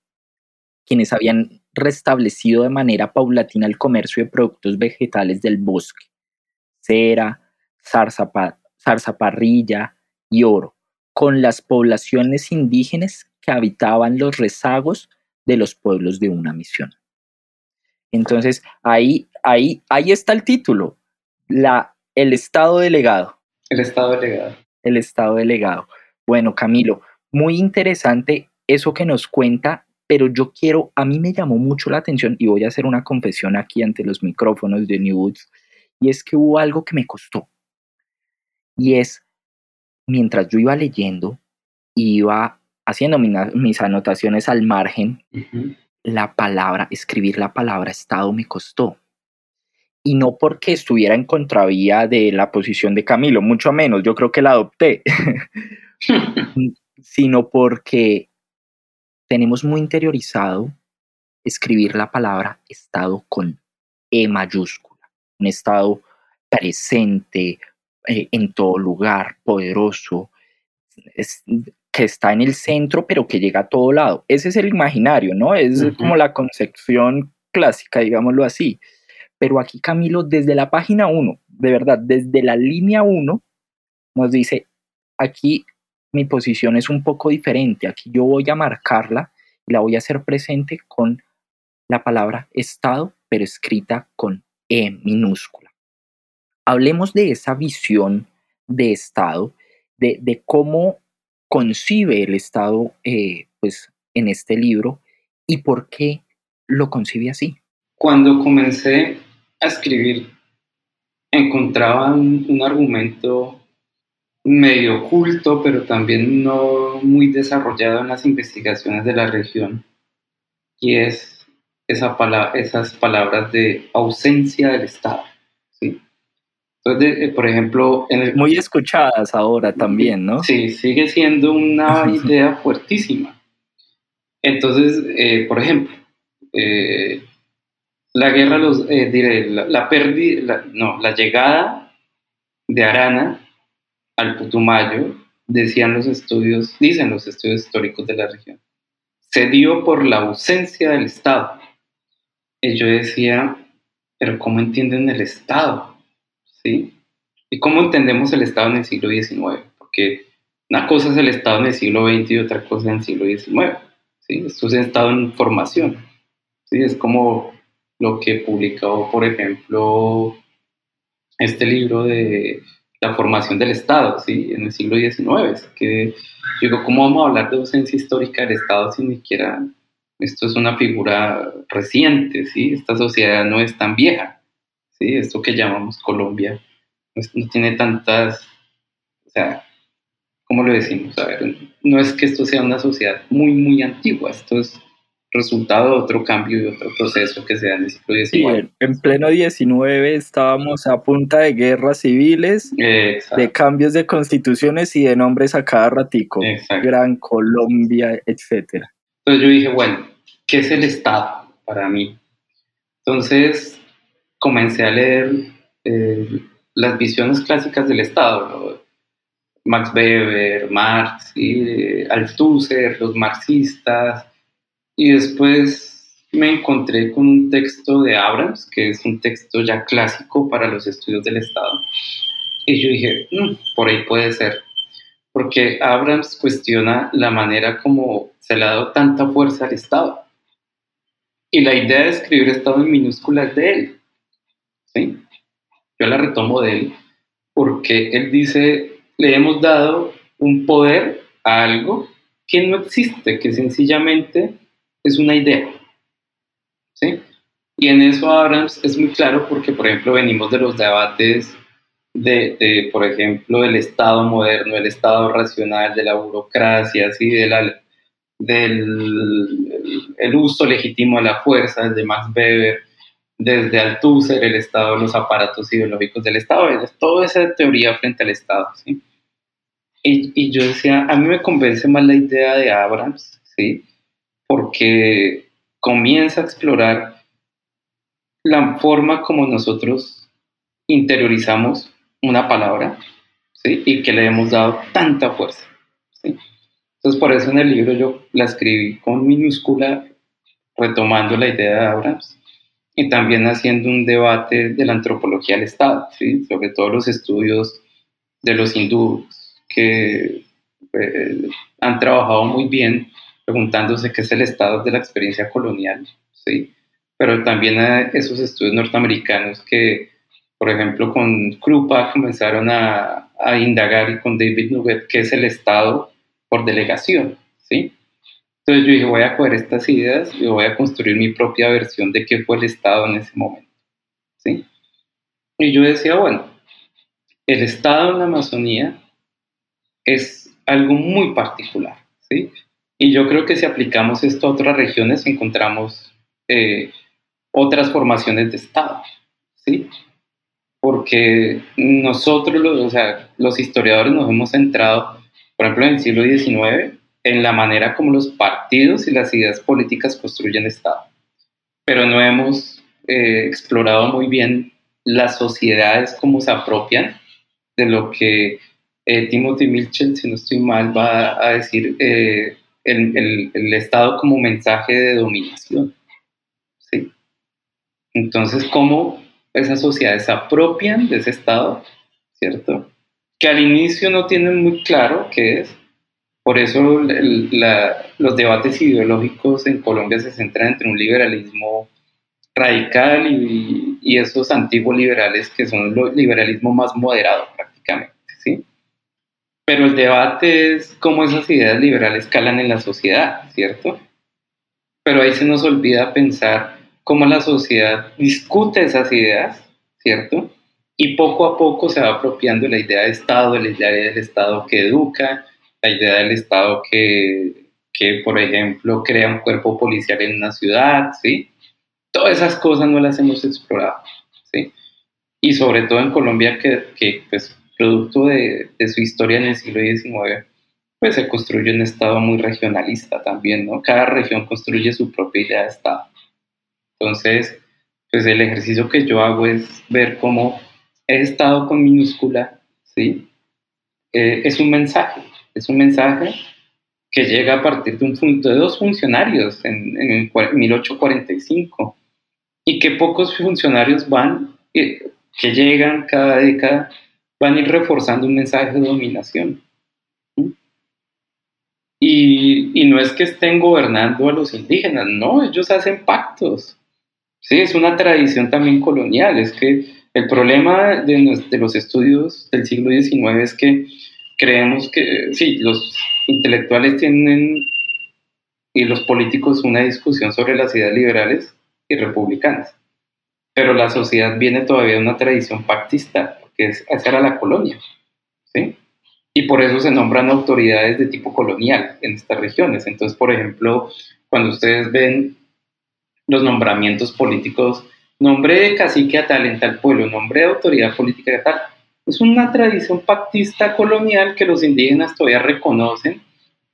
Speaker 2: quienes habían restablecido de manera paulatina el comercio de productos vegetales del bosque, cera, zarzaparrilla y oro, con las poblaciones indígenas que habitaban los rezagos de los pueblos de una misión. Entonces, ahí, ahí, ahí está el título, la, el Estado delegado.
Speaker 3: El Estado delegado.
Speaker 2: El Estado delegado. Bueno, Camilo, muy interesante eso que nos cuenta, pero yo quiero, a mí me llamó mucho la atención y voy a hacer una confesión aquí ante los micrófonos de New Woods, y es que hubo algo que me costó. Y es, mientras yo iba leyendo, iba haciendo mis anotaciones al margen, la palabra, escribir la palabra Estado me costó. Y no porque estuviera en contravía de la posición de Camilo, mucho menos, yo creo que la adopté, sino porque tenemos muy interiorizado escribir la palabra Estado con E mayúscula, un Estado presente, eh, en todo lugar, poderoso, que está en el centro, pero que llega a todo lado. Ese es el imaginario, ¿no? Es como la concepción clásica, digámoslo así. Pero aquí Camilo, desde la página 1, de verdad, desde la línea 1, nos dice, aquí mi posición es un poco diferente, aquí yo voy a marcarla y la voy a hacer presente con la palabra Estado, pero escrita con E minúscula. Hablemos de esa visión de Estado, de, de cómo concibe el Estado eh, pues, en este libro y por qué lo concibe así.
Speaker 3: Cuando comencé a escribir, encontraba un, argumento medio oculto, pero también no muy desarrollado en las investigaciones de la región, y es esa esas palabras de ausencia del Estado. Entonces, eh, por ejemplo...
Speaker 2: Muy escuchadas ahora también, ¿no?
Speaker 3: Sí, sigue siendo una idea fuertísima. Entonces, eh, por ejemplo, eh, la guerra, los, diré, la, pérdida, no, la llegada de Arana al Putumayo, decían los estudios, dicen los estudios históricos de la región, se dio por la ausencia del Estado. Y yo decía, pero ¿cómo entienden el Estado? ¿sí? ¿Y cómo entendemos el Estado en el siglo XIX? Porque una cosa es el Estado en el siglo XX y otra cosa en el siglo XIX, ¿sí? Esto es un Estado en formación, ¿sí? Es como lo que publicó, por ejemplo, este libro de la formación del Estado, ¿sí? En el siglo XIX, que digo, ¿cómo vamos a hablar de ausencia histórica del Estado si ni siquiera esto es una figura reciente, ¿sí? Esta sociedad no es tan vieja. ¿sí? Esto que llamamos Colombia no, tiene tantas, o sea, ¿cómo lo decimos? A ver, no es que esto sea una sociedad muy, muy antigua, esto es resultado de otro cambio y otro proceso que se da en el siglo XIX.
Speaker 2: Sí, en, pleno XIX estábamos a punta de guerras civiles, de cambios de constituciones y de nombres a cada ratico, Gran Colombia, etc.
Speaker 3: Entonces yo dije, bueno, ¿qué es el Estado para mí? Entonces comencé a leer eh, las visiones clásicas del Estado, Max Weber, Marx, y, Althusser, los marxistas, y después me encontré con un texto de Abrams, que es un texto ya clásico para los estudios del Estado, y yo dije, mm, por ahí puede ser, porque Abrams cuestiona la manera como se le ha dado tanta fuerza al Estado. Y la idea de escribir Estado en minúsculas de él. Yo la retomo de él porque él dice, le hemos dado un poder a algo que no existe, que sencillamente es una idea. ¿sí? Y en eso Abrams es muy claro porque, por ejemplo, venimos de los debates de, de, por ejemplo, del Estado moderno, el Estado racional, de la burocracia, ¿sí? de del el uso legítimo de la fuerza, desde Max Weber, desde Althusser, el Estado, los aparatos ideológicos del Estado, toda esa teoría frente al Estado. ¿sí? Y, y, yo decía, a mí me convence más la idea de Abrams, ¿sí? Porque comienza a explorar la forma como nosotros interiorizamos una palabra ¿sí? y que le hemos dado tanta fuerza. ¿sí? Entonces, por eso en el libro yo la escribí con minúscula, retomando la idea de Abrams y también haciendo un debate de la antropología del Estado, ¿sí? sobre todo los estudios de los hindúes que eh, han trabajado muy bien preguntándose qué es el Estado de la experiencia colonial, ¿sí? pero también a esos estudios norteamericanos que, por ejemplo, con Krupa comenzaron a, a indagar y con David Nugget qué es el Estado por delegación, ¿sí? Entonces yo dije, voy a coger estas ideas y voy a construir mi propia versión de qué fue el Estado en ese momento, ¿sí? Y yo decía, bueno, el Estado en la Amazonía es algo muy particular, ¿sí? Y yo creo que si aplicamos esto a otras regiones encontramos eh, otras formaciones de Estado, ¿sí? Porque nosotros, los, o sea, los historiadores nos hemos centrado por ejemplo, en el siglo XIX, en la manera como los partidos y las ideas políticas construyen Estado. Pero no hemos eh, explorado muy bien las sociedades, cómo se apropian de lo que eh, Timothy Mitchell, si no estoy mal, va a decir eh, el, Estado como mensaje de dominación. ¿sí? Entonces, ¿cómo esas sociedades se apropian de ese Estado? ¿Cierto? que al inicio no tienen muy claro qué es. Por eso los debates ideológicos en Colombia se centran entre un liberalismo radical y, y, esos antiguos liberales que son el liberalismo más moderado prácticamente, ¿sí? Pero el debate es cómo esas ideas liberales calan en la sociedad, ¿cierto? Pero ahí se nos olvida pensar cómo la sociedad discute esas ideas, ¿cierto? y poco a poco se va apropiando la idea de Estado, la idea del Estado que educa, la idea del Estado que, que, por ejemplo, crea un cuerpo policial en una ciudad, ¿sí? Todas esas cosas no las hemos explorado, ¿sí? Y sobre todo en Colombia, que, que pues, producto de, de, su historia en el siglo XIX, pues se construye un Estado muy regionalista también, ¿no? Cada región construye su propia idea de Estado. Entonces, pues el ejercicio que yo hago es ver cómo he estado con minúscula, ¿sí? Eh, es un mensaje, es un mensaje que llega a partir de, un, de dos funcionarios en, en 1845 y que pocos funcionarios van, eh, que llegan cada década, van a ir reforzando un mensaje de dominación. Y, y, no es que estén gobernando a los indígenas, no, ellos hacen pactos. Sí, es una tradición también colonial, es que el problema de, los estudios del siglo XIX es que creemos que, sí, los intelectuales tienen y los políticos una discusión sobre las ideas liberales y republicanas, pero la sociedad viene todavía de una tradición pactista, porque esa era la colonia, ¿sí? Y por eso se nombran autoridades de tipo colonial en estas regiones. Entonces, por ejemplo, cuando ustedes ven los nombramientos políticos nombre de cacique a tal en tal pueblo, nombre de autoridad política de tal. Es una tradición pactista colonial que los indígenas todavía reconocen,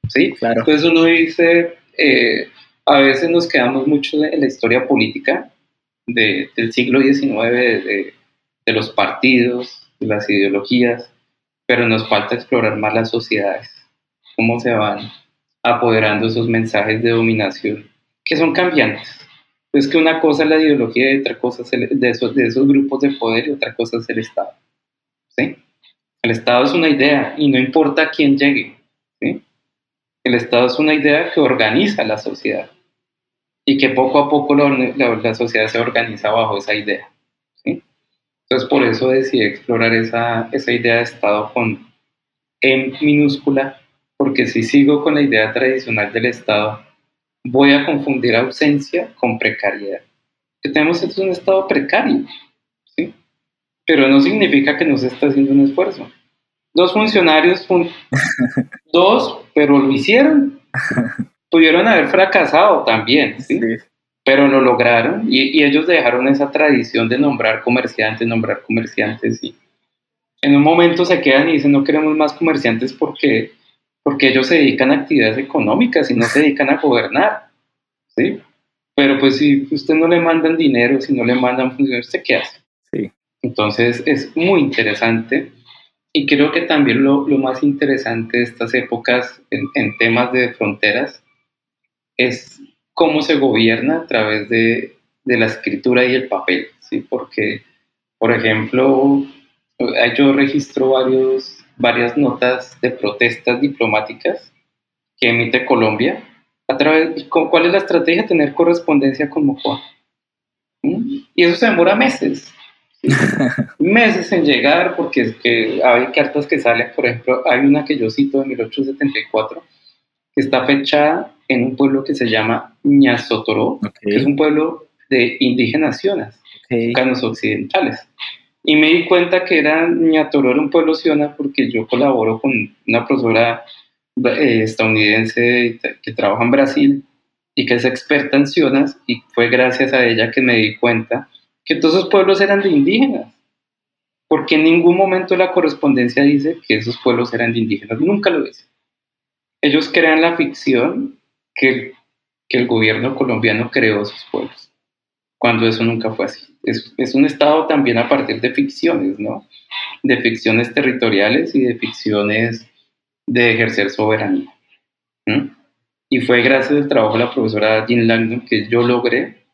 Speaker 3: ¿sí? Claro. Entonces uno dice, eh, a veces nos quedamos mucho en la historia política de, del siglo XIX, de, de los partidos, de las ideologías, pero nos falta explorar más las sociedades, cómo se van apoderando esos mensajes de dominación que son cambiantes es que una cosa es la ideología y otra cosa es de, esos, de esos grupos de poder y otra cosa es el Estado. ¿sí? El Estado es una idea y no importa quién llegue. ¿sí? El Estado es una idea que organiza la sociedad y que poco a poco la, sociedad se organiza bajo esa idea. Entonces por eso decidí explorar esa, esa idea de Estado con M minúscula, porque si sigo con la idea tradicional del Estado, voy a confundir ausencia con precariedad. que tenemos es un estado precario, ¿sí? Pero no significa que no se está haciendo un esfuerzo. Dos funcionarios, dos, pero lo hicieron. Pudieron haber fracasado también, ¿sí? Pero lo lograron y, y, ellos dejaron esa tradición de nombrar comerciantes, nombrar comerciantes y en un momento se quedan y dicen no queremos más comerciantes porque, porque ellos se dedican a actividades económicas y no se dedican a gobernar, ¿sí? Pero pues si usted no le mandan dinero, si no le mandan funcionarios, ¿usted qué hace?
Speaker 2: Sí.
Speaker 3: Entonces es muy interesante y creo que también lo, lo más interesante de estas épocas en, en, temas de fronteras es cómo se gobierna a través de, de la escritura y el papel, ¿sí? Porque, por ejemplo, yo registro varios, varias notas de protestas diplomáticas que emite Colombia a través, ¿cuál es la estrategia? Tener correspondencia con Mocoa. ¿Mm? Y eso se demora meses. meses en llegar, porque es que hay cartas que salen, por ejemplo, hay una que yo cito de 1874, que está fechada en un pueblo que se llama Ñazotoró, que es un pueblo de indígenas sionas, okay. occidentales. Y me di cuenta que era Ñatoró era un pueblo siona porque yo colaboro con una profesora eh, estadounidense que trabaja en Brasil y que es experta en sionas y fue gracias a ella que me di cuenta que todos esos pueblos eran de indígenas. Porque en ningún momento la correspondencia dice que esos pueblos eran de indígenas, nunca lo dice. Ellos crean la ficción que, el gobierno colombiano creó esos pueblos, cuando eso nunca fue así. Es, un estado también a partir de ficciones, ¿no? De ficciones territoriales y de ficciones de ejercer soberanía. Y fue gracias al trabajo de la profesora Jean Langdon que yo logré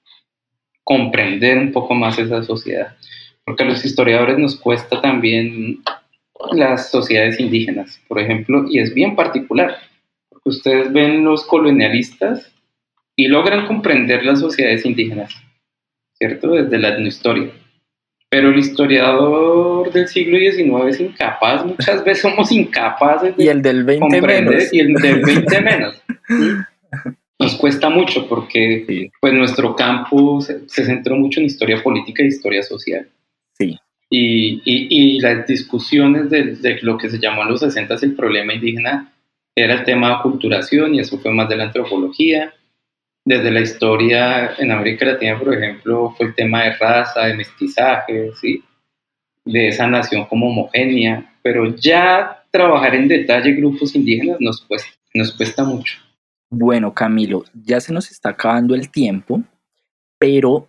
Speaker 3: comprender un poco más esa sociedad. Porque a los historiadores nos cuesta también las sociedades indígenas, por ejemplo, y es bien particular, ustedes ven los colonialistas y logran comprender las sociedades indígenas, ¿cierto? Desde la etnohistoria. Pero el historiador del siglo XIX es incapaz, muchas veces somos incapaces
Speaker 2: de y el del 20 menos.
Speaker 3: y el del 20 menos. Nos cuesta mucho porque sí. pues nuestro campo se, se, centró mucho en historia política y historia social.
Speaker 2: Sí.
Speaker 3: Y, y, y las discusiones de, de, lo que se llamó en los 60 el problema indígena era el tema de aculturación y eso fue más de la antropología desde la historia en América Latina, por ejemplo, fue el tema de raza, de mestizaje, ¿sí? de esa nación como homogénea, pero ya trabajar en detalle grupos indígenas nos nos cuesta mucho.
Speaker 2: Bueno, Camilo, ya se nos está acabando el tiempo, pero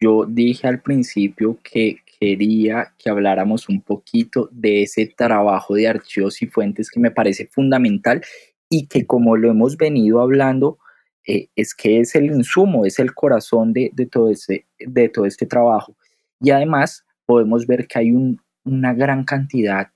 Speaker 2: yo dije al principio que quería que habláramos un poquito de ese trabajo de archivos y fuentes que me parece fundamental y que como lo hemos venido hablando, eh, es que es el insumo, es el corazón de, todo, este, de todo este trabajo. Y además podemos ver que hay un, una gran cantidad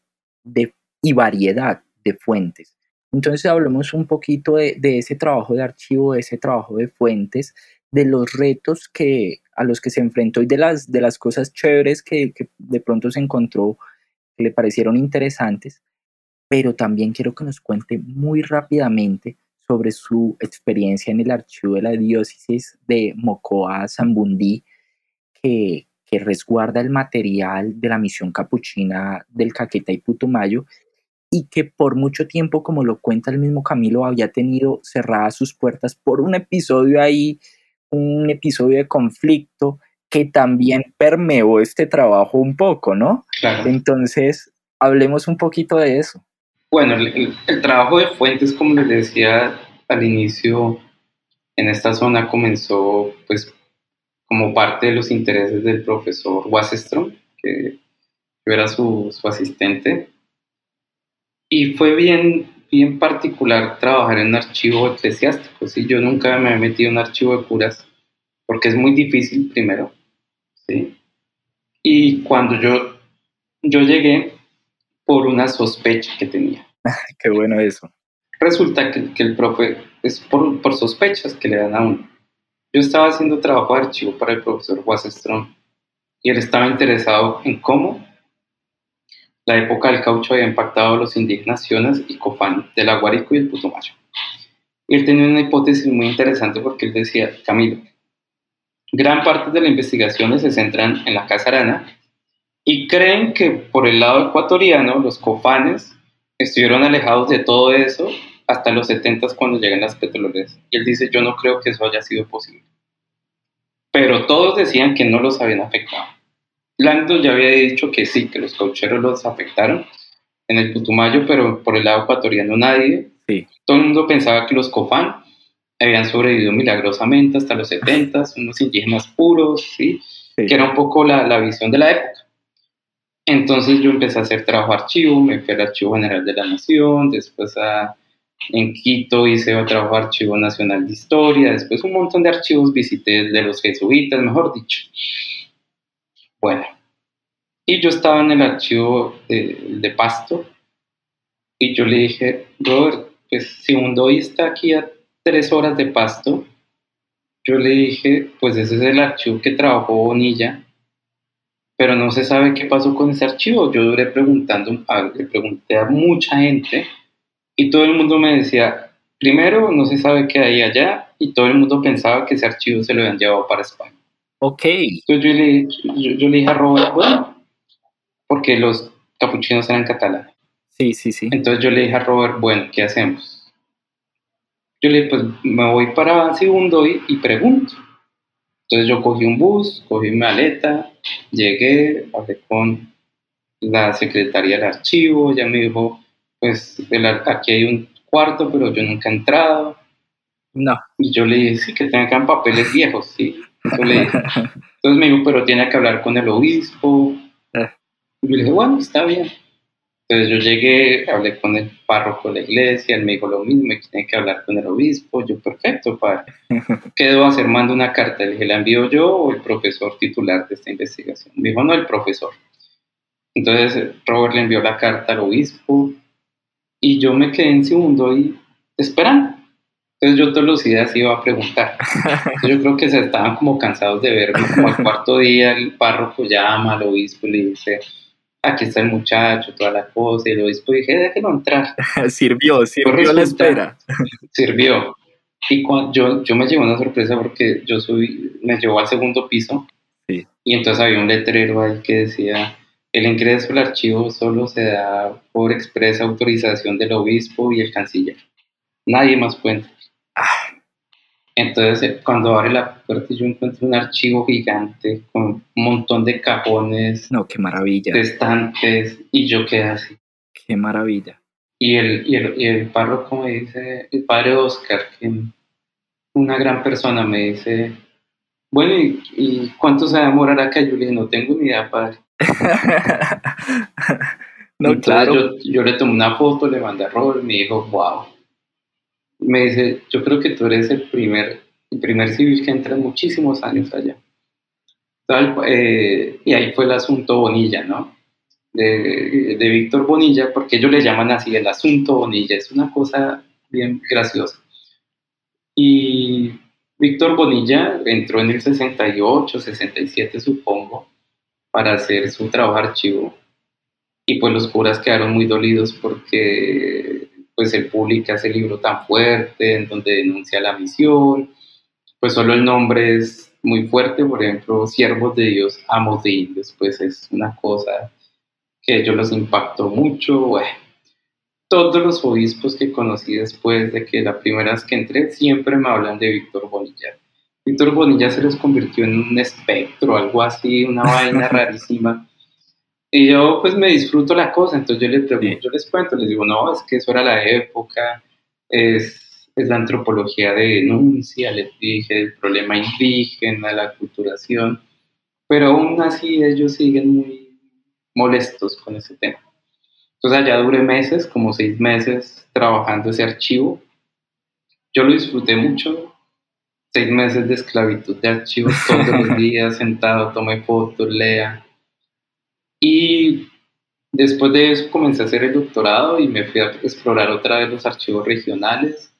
Speaker 2: de, y variedad de fuentes. Entonces hablemos un poquito de, de, ese trabajo de archivo, de ese trabajo de fuentes, de los retos que, a los que se enfrentó y de las, de las cosas chéveres que, de pronto se encontró, que le parecieron interesantes, pero también quiero que nos cuente muy rápidamente sobre su experiencia en el archivo de la diócesis de Mocoa Zambundí, que, que resguarda el material de la misión capuchina del Caqueta y Putumayo y que por mucho tiempo, como lo cuenta el mismo Camilo, había tenido cerradas sus puertas por un episodio ahí, un episodio de conflicto que también permeó este trabajo un poco, ¿no?
Speaker 3: Claro.
Speaker 2: Entonces, hablemos un poquito de eso.
Speaker 3: Bueno, el, el, trabajo de fuentes, como les decía al inicio, en esta zona comenzó pues como parte de los intereses del profesor Wasserstrom, que yo era su, su asistente. Y fue bien, bien particular trabajar en un archivo eclesiástico. ¿sí? Yo nunca me he metido en un archivo de curas, porque es muy difícil primero. ¿sí? Y cuando yo, yo llegué, por una sospecha que tenía.
Speaker 2: Qué bueno eso.
Speaker 3: Resulta que, que el profe es por, por, sospechas que le dan a uno. Yo estaba haciendo trabajo de archivo para el profesor Wasserstrom y él estaba interesado en cómo la época del caucho había impactado a los indígenas sionas y cofán del Aguarico y el Putumayo. Él tenía una hipótesis muy interesante porque él decía, Camilo, gran parte de las investigaciones se centran en la Casa Arana y creen que por el lado ecuatoriano los cofanes estuvieron alejados de todo eso hasta los 70 cuando llegan las petroleras. Y él dice, yo no creo que eso haya sido posible. Pero todos decían que no los habían afectado. Langdon ya había dicho que sí, que los caucheros los afectaron en el Putumayo, pero por el lado ecuatoriano nadie. Todo el mundo pensaba que los cofán habían sobrevivido milagrosamente hasta los 70, unos indígenas puros, ¿sí? que era un poco la, la visión de la época. Entonces yo empecé a hacer trabajo archivo, me fui al Archivo General de la Nación, después a, en Quito hice otro trabajo Archivo Nacional de Historia, después un montón de archivos visité de los jesuitas, mejor dicho. Bueno, y yo estaba en el archivo de, Pasto y yo le dije, Robert, pues si doy está aquí a tres horas de Pasto, yo le dije, pues ese es el archivo que trabajó Bonilla pero no se sabe qué pasó con ese archivo. Yo duré preguntando, le pregunté a mucha gente y todo el mundo me decía, primero, no se sabe qué hay allá y todo el mundo pensaba que ese archivo se lo habían llevado para España.
Speaker 2: Ok.
Speaker 3: Entonces yo le, yo, le dije a Robert, bueno, porque los capuchinos eran catalanes.
Speaker 2: Sí, sí, sí.
Speaker 3: Entonces yo le dije a Robert, bueno, ¿qué hacemos? Yo le dije, pues me voy para segundo y, y pregunto. Entonces yo cogí un bus, cogí mi maleta, llegué, hablé con la secretaria del archivo, ella me dijo, pues aquí hay un cuarto, pero yo nunca he entrado.
Speaker 2: No.
Speaker 3: Y yo le dije, sí, que tengan papeles viejos, sí. Entonces me dijo, pero tiene que hablar con el obispo. Eh. Y yo le dije, bueno, está bien. Entonces yo llegué, hablé con el párroco de la iglesia, él me dijo lo mismo, tiene que hablar con el obispo, yo perfecto, padre. ¿Qué debo hacer? Mando una carta, le dije, ¿la envío yo o el profesor titular de esta investigación? Me dijo, no, el profesor. Entonces Robert le envió la carta al obispo y yo me quedé en segundo y esperando. Entonces yo todos los días iba a preguntar. yo creo que se estaban como cansados de verme, como al cuarto día el párroco llama al obispo y le dice, aquí está el muchacho, toda la cosa, y lo obispo dije, déjelo entrar.
Speaker 2: sirvió, sirvió la espera.
Speaker 3: sirvió. Y cuando, yo, yo me llevo una sorpresa porque yo subí, me llevó al segundo piso,
Speaker 2: sí.
Speaker 3: y entonces había un letrero ahí que decía, el ingreso al archivo solo se da por expresa autorización del obispo y el canciller. Nadie más entrar. Entonces, eh, cuando abre la puerta, yo encuentro un archivo gigante con un montón de cajones.
Speaker 2: No, qué maravilla.
Speaker 3: De estantes, y yo quedé así.
Speaker 2: Qué maravilla.
Speaker 3: Y el, y el, y el párroco me dice, el padre Oscar, que una gran persona, me dice, bueno, ¿y, cuánto se va a demorar acá? Yo le dije, no tengo ni idea, padre.
Speaker 2: no, claro.
Speaker 3: Yo, yo, le tomé una foto, le mandé a Robert, me dijo, wow me dice, yo creo que tú eres el primer, el primer civil que entra muchísimos años allá. Eh, y ahí fue el asunto Bonilla, ¿no? De, de Víctor Bonilla, porque ellos le llaman así el asunto Bonilla, es una cosa bien graciosa. Y Víctor Bonilla entró en el 68, 67 supongo, para hacer su trabajo archivo. Y pues los curas quedaron muy dolidos porque pues él publica ese libro tan fuerte en donde denuncia la misión, pues solo el nombre es muy fuerte, por ejemplo, siervos de Dios, amos de indios, pues es una cosa que a ellos los impactó mucho, bueno, todos los obispos que conocí después de que la primera vez que entré siempre me hablan de Víctor Bonilla. Víctor Bonilla se les convirtió en un espectro, algo así, una vaina rarísima. Y yo pues me disfruto la cosa, entonces yo les pregunto, yo les cuento, les digo, no, es que eso era la época, es, es la antropología de denuncia, les dije, el problema indígena, la culturación, pero aún así ellos siguen muy molestos con ese tema. Entonces allá duré meses, como seis meses, trabajando ese archivo. Yo lo disfruté mucho, seis meses de esclavitud de archivos todos los días, sentado, tomé fotos, lea y después de eso comencé a hacer el doctorado y me fui a explorar otra vez los archivos regionales.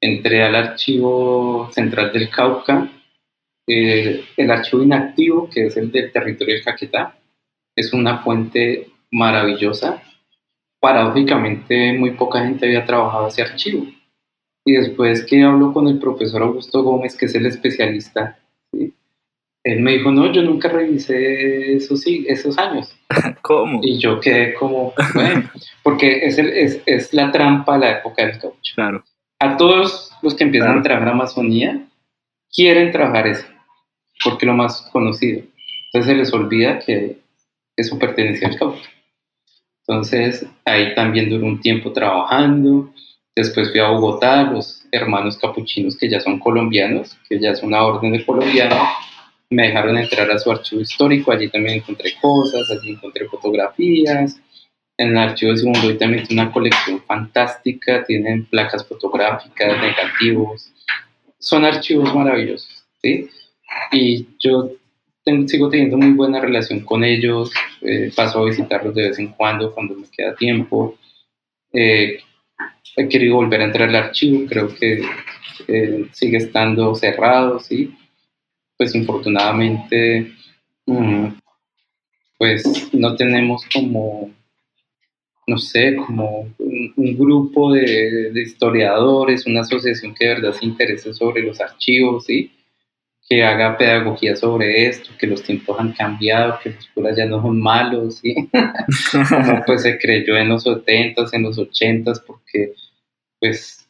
Speaker 3: Entré al archivo central del Cauca, eh, el archivo inactivo, que es el del territorio del Caquetá. Es una fuente maravillosa. Paradójicamente, muy poca gente había trabajado ese archivo. Y después que hablo con el profesor Augusto Gómez, que es el especialista, Él me dijo, no, yo nunca revisé esos, esos años.
Speaker 2: ¿Cómo?
Speaker 3: Y yo quedé como, bueno, porque es, el, es, es, la trampa de la época del caucho.
Speaker 2: Claro.
Speaker 3: A todos los que empiezan a trabajar Amazonía, quieren trabajar eso, porque es lo más conocido. Entonces se les olvida que eso pertenecía al caucho. Entonces ahí también duró un tiempo trabajando. Después fui a Bogotá, los hermanos capuchinos que ya son colombianos, que ya es una orden de colombiano, me dejaron entrar a su archivo histórico, allí también encontré cosas, allí encontré fotografías. En el archivo de segundo también tiene una colección fantástica, tienen placas fotográficas, negativos, son archivos maravillosos, ¿sí? Y yo sigo teniendo muy buena relación con ellos, eh, paso a visitarlos de vez en cuando, cuando me queda tiempo. Eh, he querido volver a entrar al archivo, creo que eh, sigue estando cerrado, ¿sí? Pues infortunadamente, mm, pues no tenemos como, no sé, como un, grupo de, historiadores, una asociación que de verdad se interese sobre los archivos, ¿sí? que haga pedagogía sobre esto, que los tiempos han cambiado, que los curas ya no son malos, ¿sí? pues se creyó en los 70s, en los 80s, porque pues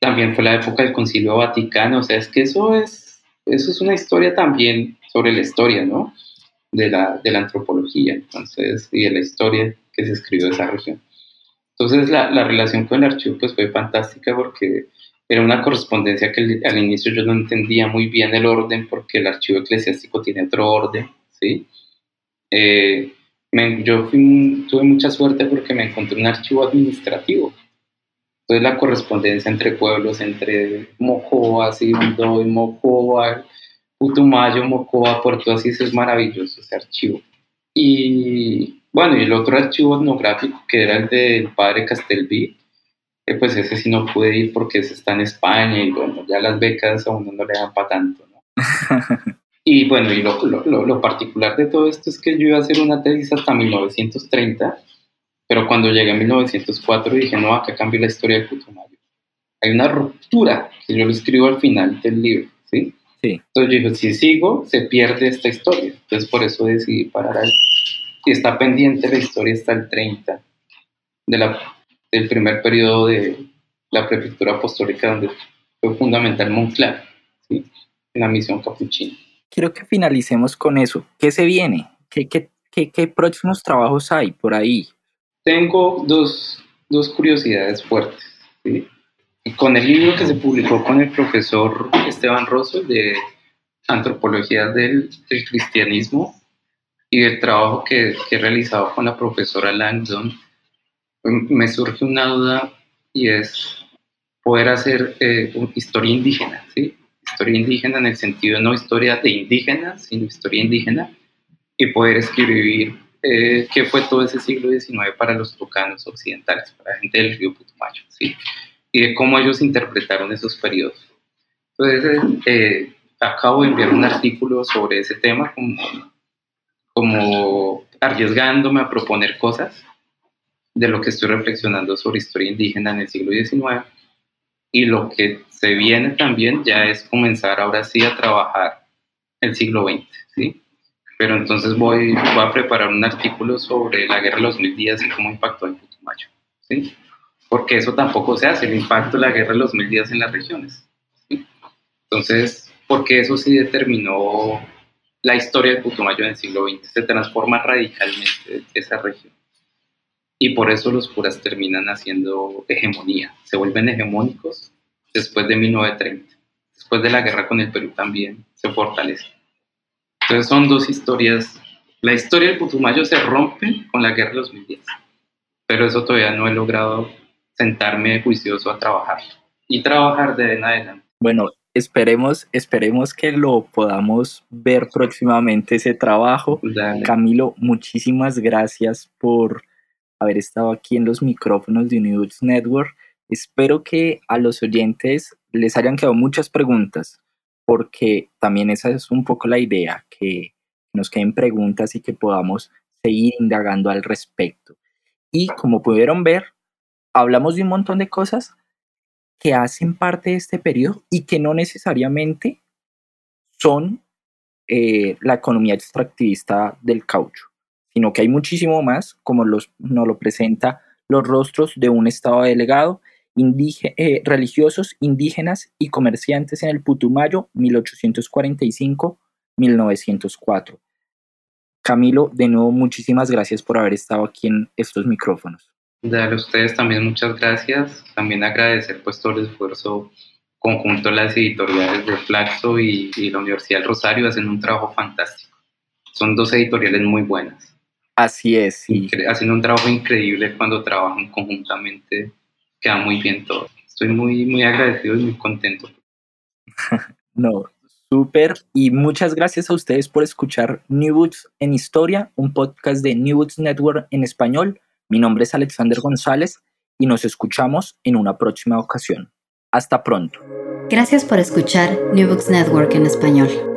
Speaker 3: también fue la época del Concilio Vaticano, o sea, es que eso es eso es una historia también sobre la historia, ¿no? De la, de la antropología, entonces, y de la historia que se escribió de esa región. Entonces, la, la relación con el archivo pues fue fantástica porque era una correspondencia que al inicio yo no entendía muy bien el orden porque el archivo eclesiástico tiene otro orden, ¿sí? Eh, yo tuve mucha suerte porque me encontré un archivo administrativo entonces la correspondencia entre pueblos, entre Mocoa, Sibundo y Mocoa, Putumayo, Mocoa, Puerto Asís es maravilloso ese archivo. Y bueno, y el otro archivo etnográfico que era el del padre Castelví, que pues ese sí no pude ir porque ese está en España y bueno, ya las becas a uno no le dan para tanto, ¿no? y bueno, y lo, lo, lo, particular de todo esto es que yo iba a hacer una tesis hasta 1930 pero cuando llegué a 1904 dije, no, acá cambia la historia del Putumayo. Hay una ruptura que yo lo escribo al final del libro, ¿sí?
Speaker 2: Sí.
Speaker 3: Entonces yo dije, si sigo, se pierde esta historia. Entonces por eso decidí parar ahí. Y está pendiente la historia hasta el 30 de la, del primer periodo de la prefectura apostólica donde fue fundamental Monclar, ¿sí? en la misión capuchina.
Speaker 2: Quiero que finalicemos con eso. ¿Qué se viene? ¿Qué, qué, qué, qué próximos trabajos hay por ahí?
Speaker 3: Tengo dos, dos curiosidades fuertes. ¿sí? Con el libro que se publicó con el profesor Esteban Rosso de Antropología del, del Cristianismo y del trabajo que, que, he realizado con la profesora Langdon, me surge una duda y es poder hacer eh, una historia indígena, ¿sí? Historia indígena en el sentido no historia de indígenas, sino historia indígena, y poder escribir eh, qué fue todo ese siglo XIX para los tucanos occidentales, para la gente del río Putumayo, ¿sí? y de cómo ellos interpretaron esos periodos. Entonces, eh, acabo de enviar un artículo sobre ese tema, como, como arriesgándome a proponer cosas de lo que estoy reflexionando sobre historia indígena en el siglo XIX. Y lo que se viene también ya es comenzar ahora sí a trabajar el siglo XX. Pero entonces voy, a preparar un artículo sobre la guerra de los mil días y cómo impactó en Putumayo, ¿sí? Porque eso tampoco se hace, el impacto de la guerra de los mil días en las regiones, ¿sí? Entonces, porque eso sí determinó la historia de Putumayo en el siglo XX, se transforma radicalmente esa región. Y por eso los curas terminan haciendo hegemonía, se vuelven hegemónicos después de 1930. Después de la guerra con el Perú también se fortalece. Entonces son dos historias. La historia del Putumayo se rompe con la guerra de los 2010, pero eso todavía no he logrado sentarme juicioso a trabajar y trabajar de en adelante.
Speaker 2: Bueno, esperemos, esperemos que lo podamos ver próximamente ese trabajo. Camilo, muchísimas gracias por haber estado aquí en los micrófonos de Unidos Network. Espero que a los oyentes les hayan quedado muchas preguntas porque también esa es un poco la idea, que nos queden preguntas y que podamos seguir indagando al respecto. Y como pudieron ver, hablamos de un montón de cosas que hacen parte de este periodo y que no necesariamente son eh, la economía extractivista del caucho, sino que hay muchísimo más, como los, nos lo presenta los rostros de un Estado delegado, eh, religiosos, indígenas y comerciantes en el Putumayo 1845-1904. Camilo, de nuevo, muchísimas gracias por haber estado aquí en estos micrófonos.
Speaker 3: Dale a ustedes también muchas gracias. También agradecer pues todo el esfuerzo conjunto de las editoriales de Flaxo y, la Universidad del Rosario hacen un trabajo fantástico. Son dos editoriales muy buenas.
Speaker 2: Así es,
Speaker 3: sí. Haciendo un trabajo increíble cuando trabajan conjuntamente, queda muy bien todo. Estoy muy, muy agradecido y muy contento.
Speaker 2: no, súper. Y muchas gracias a ustedes por escuchar New Books en Historia, un podcast de New Books Network en español. Mi nombre es Alexander González y nos escuchamos en una próxima ocasión. Hasta pronto.
Speaker 1: Gracias por escuchar New Books Network en español.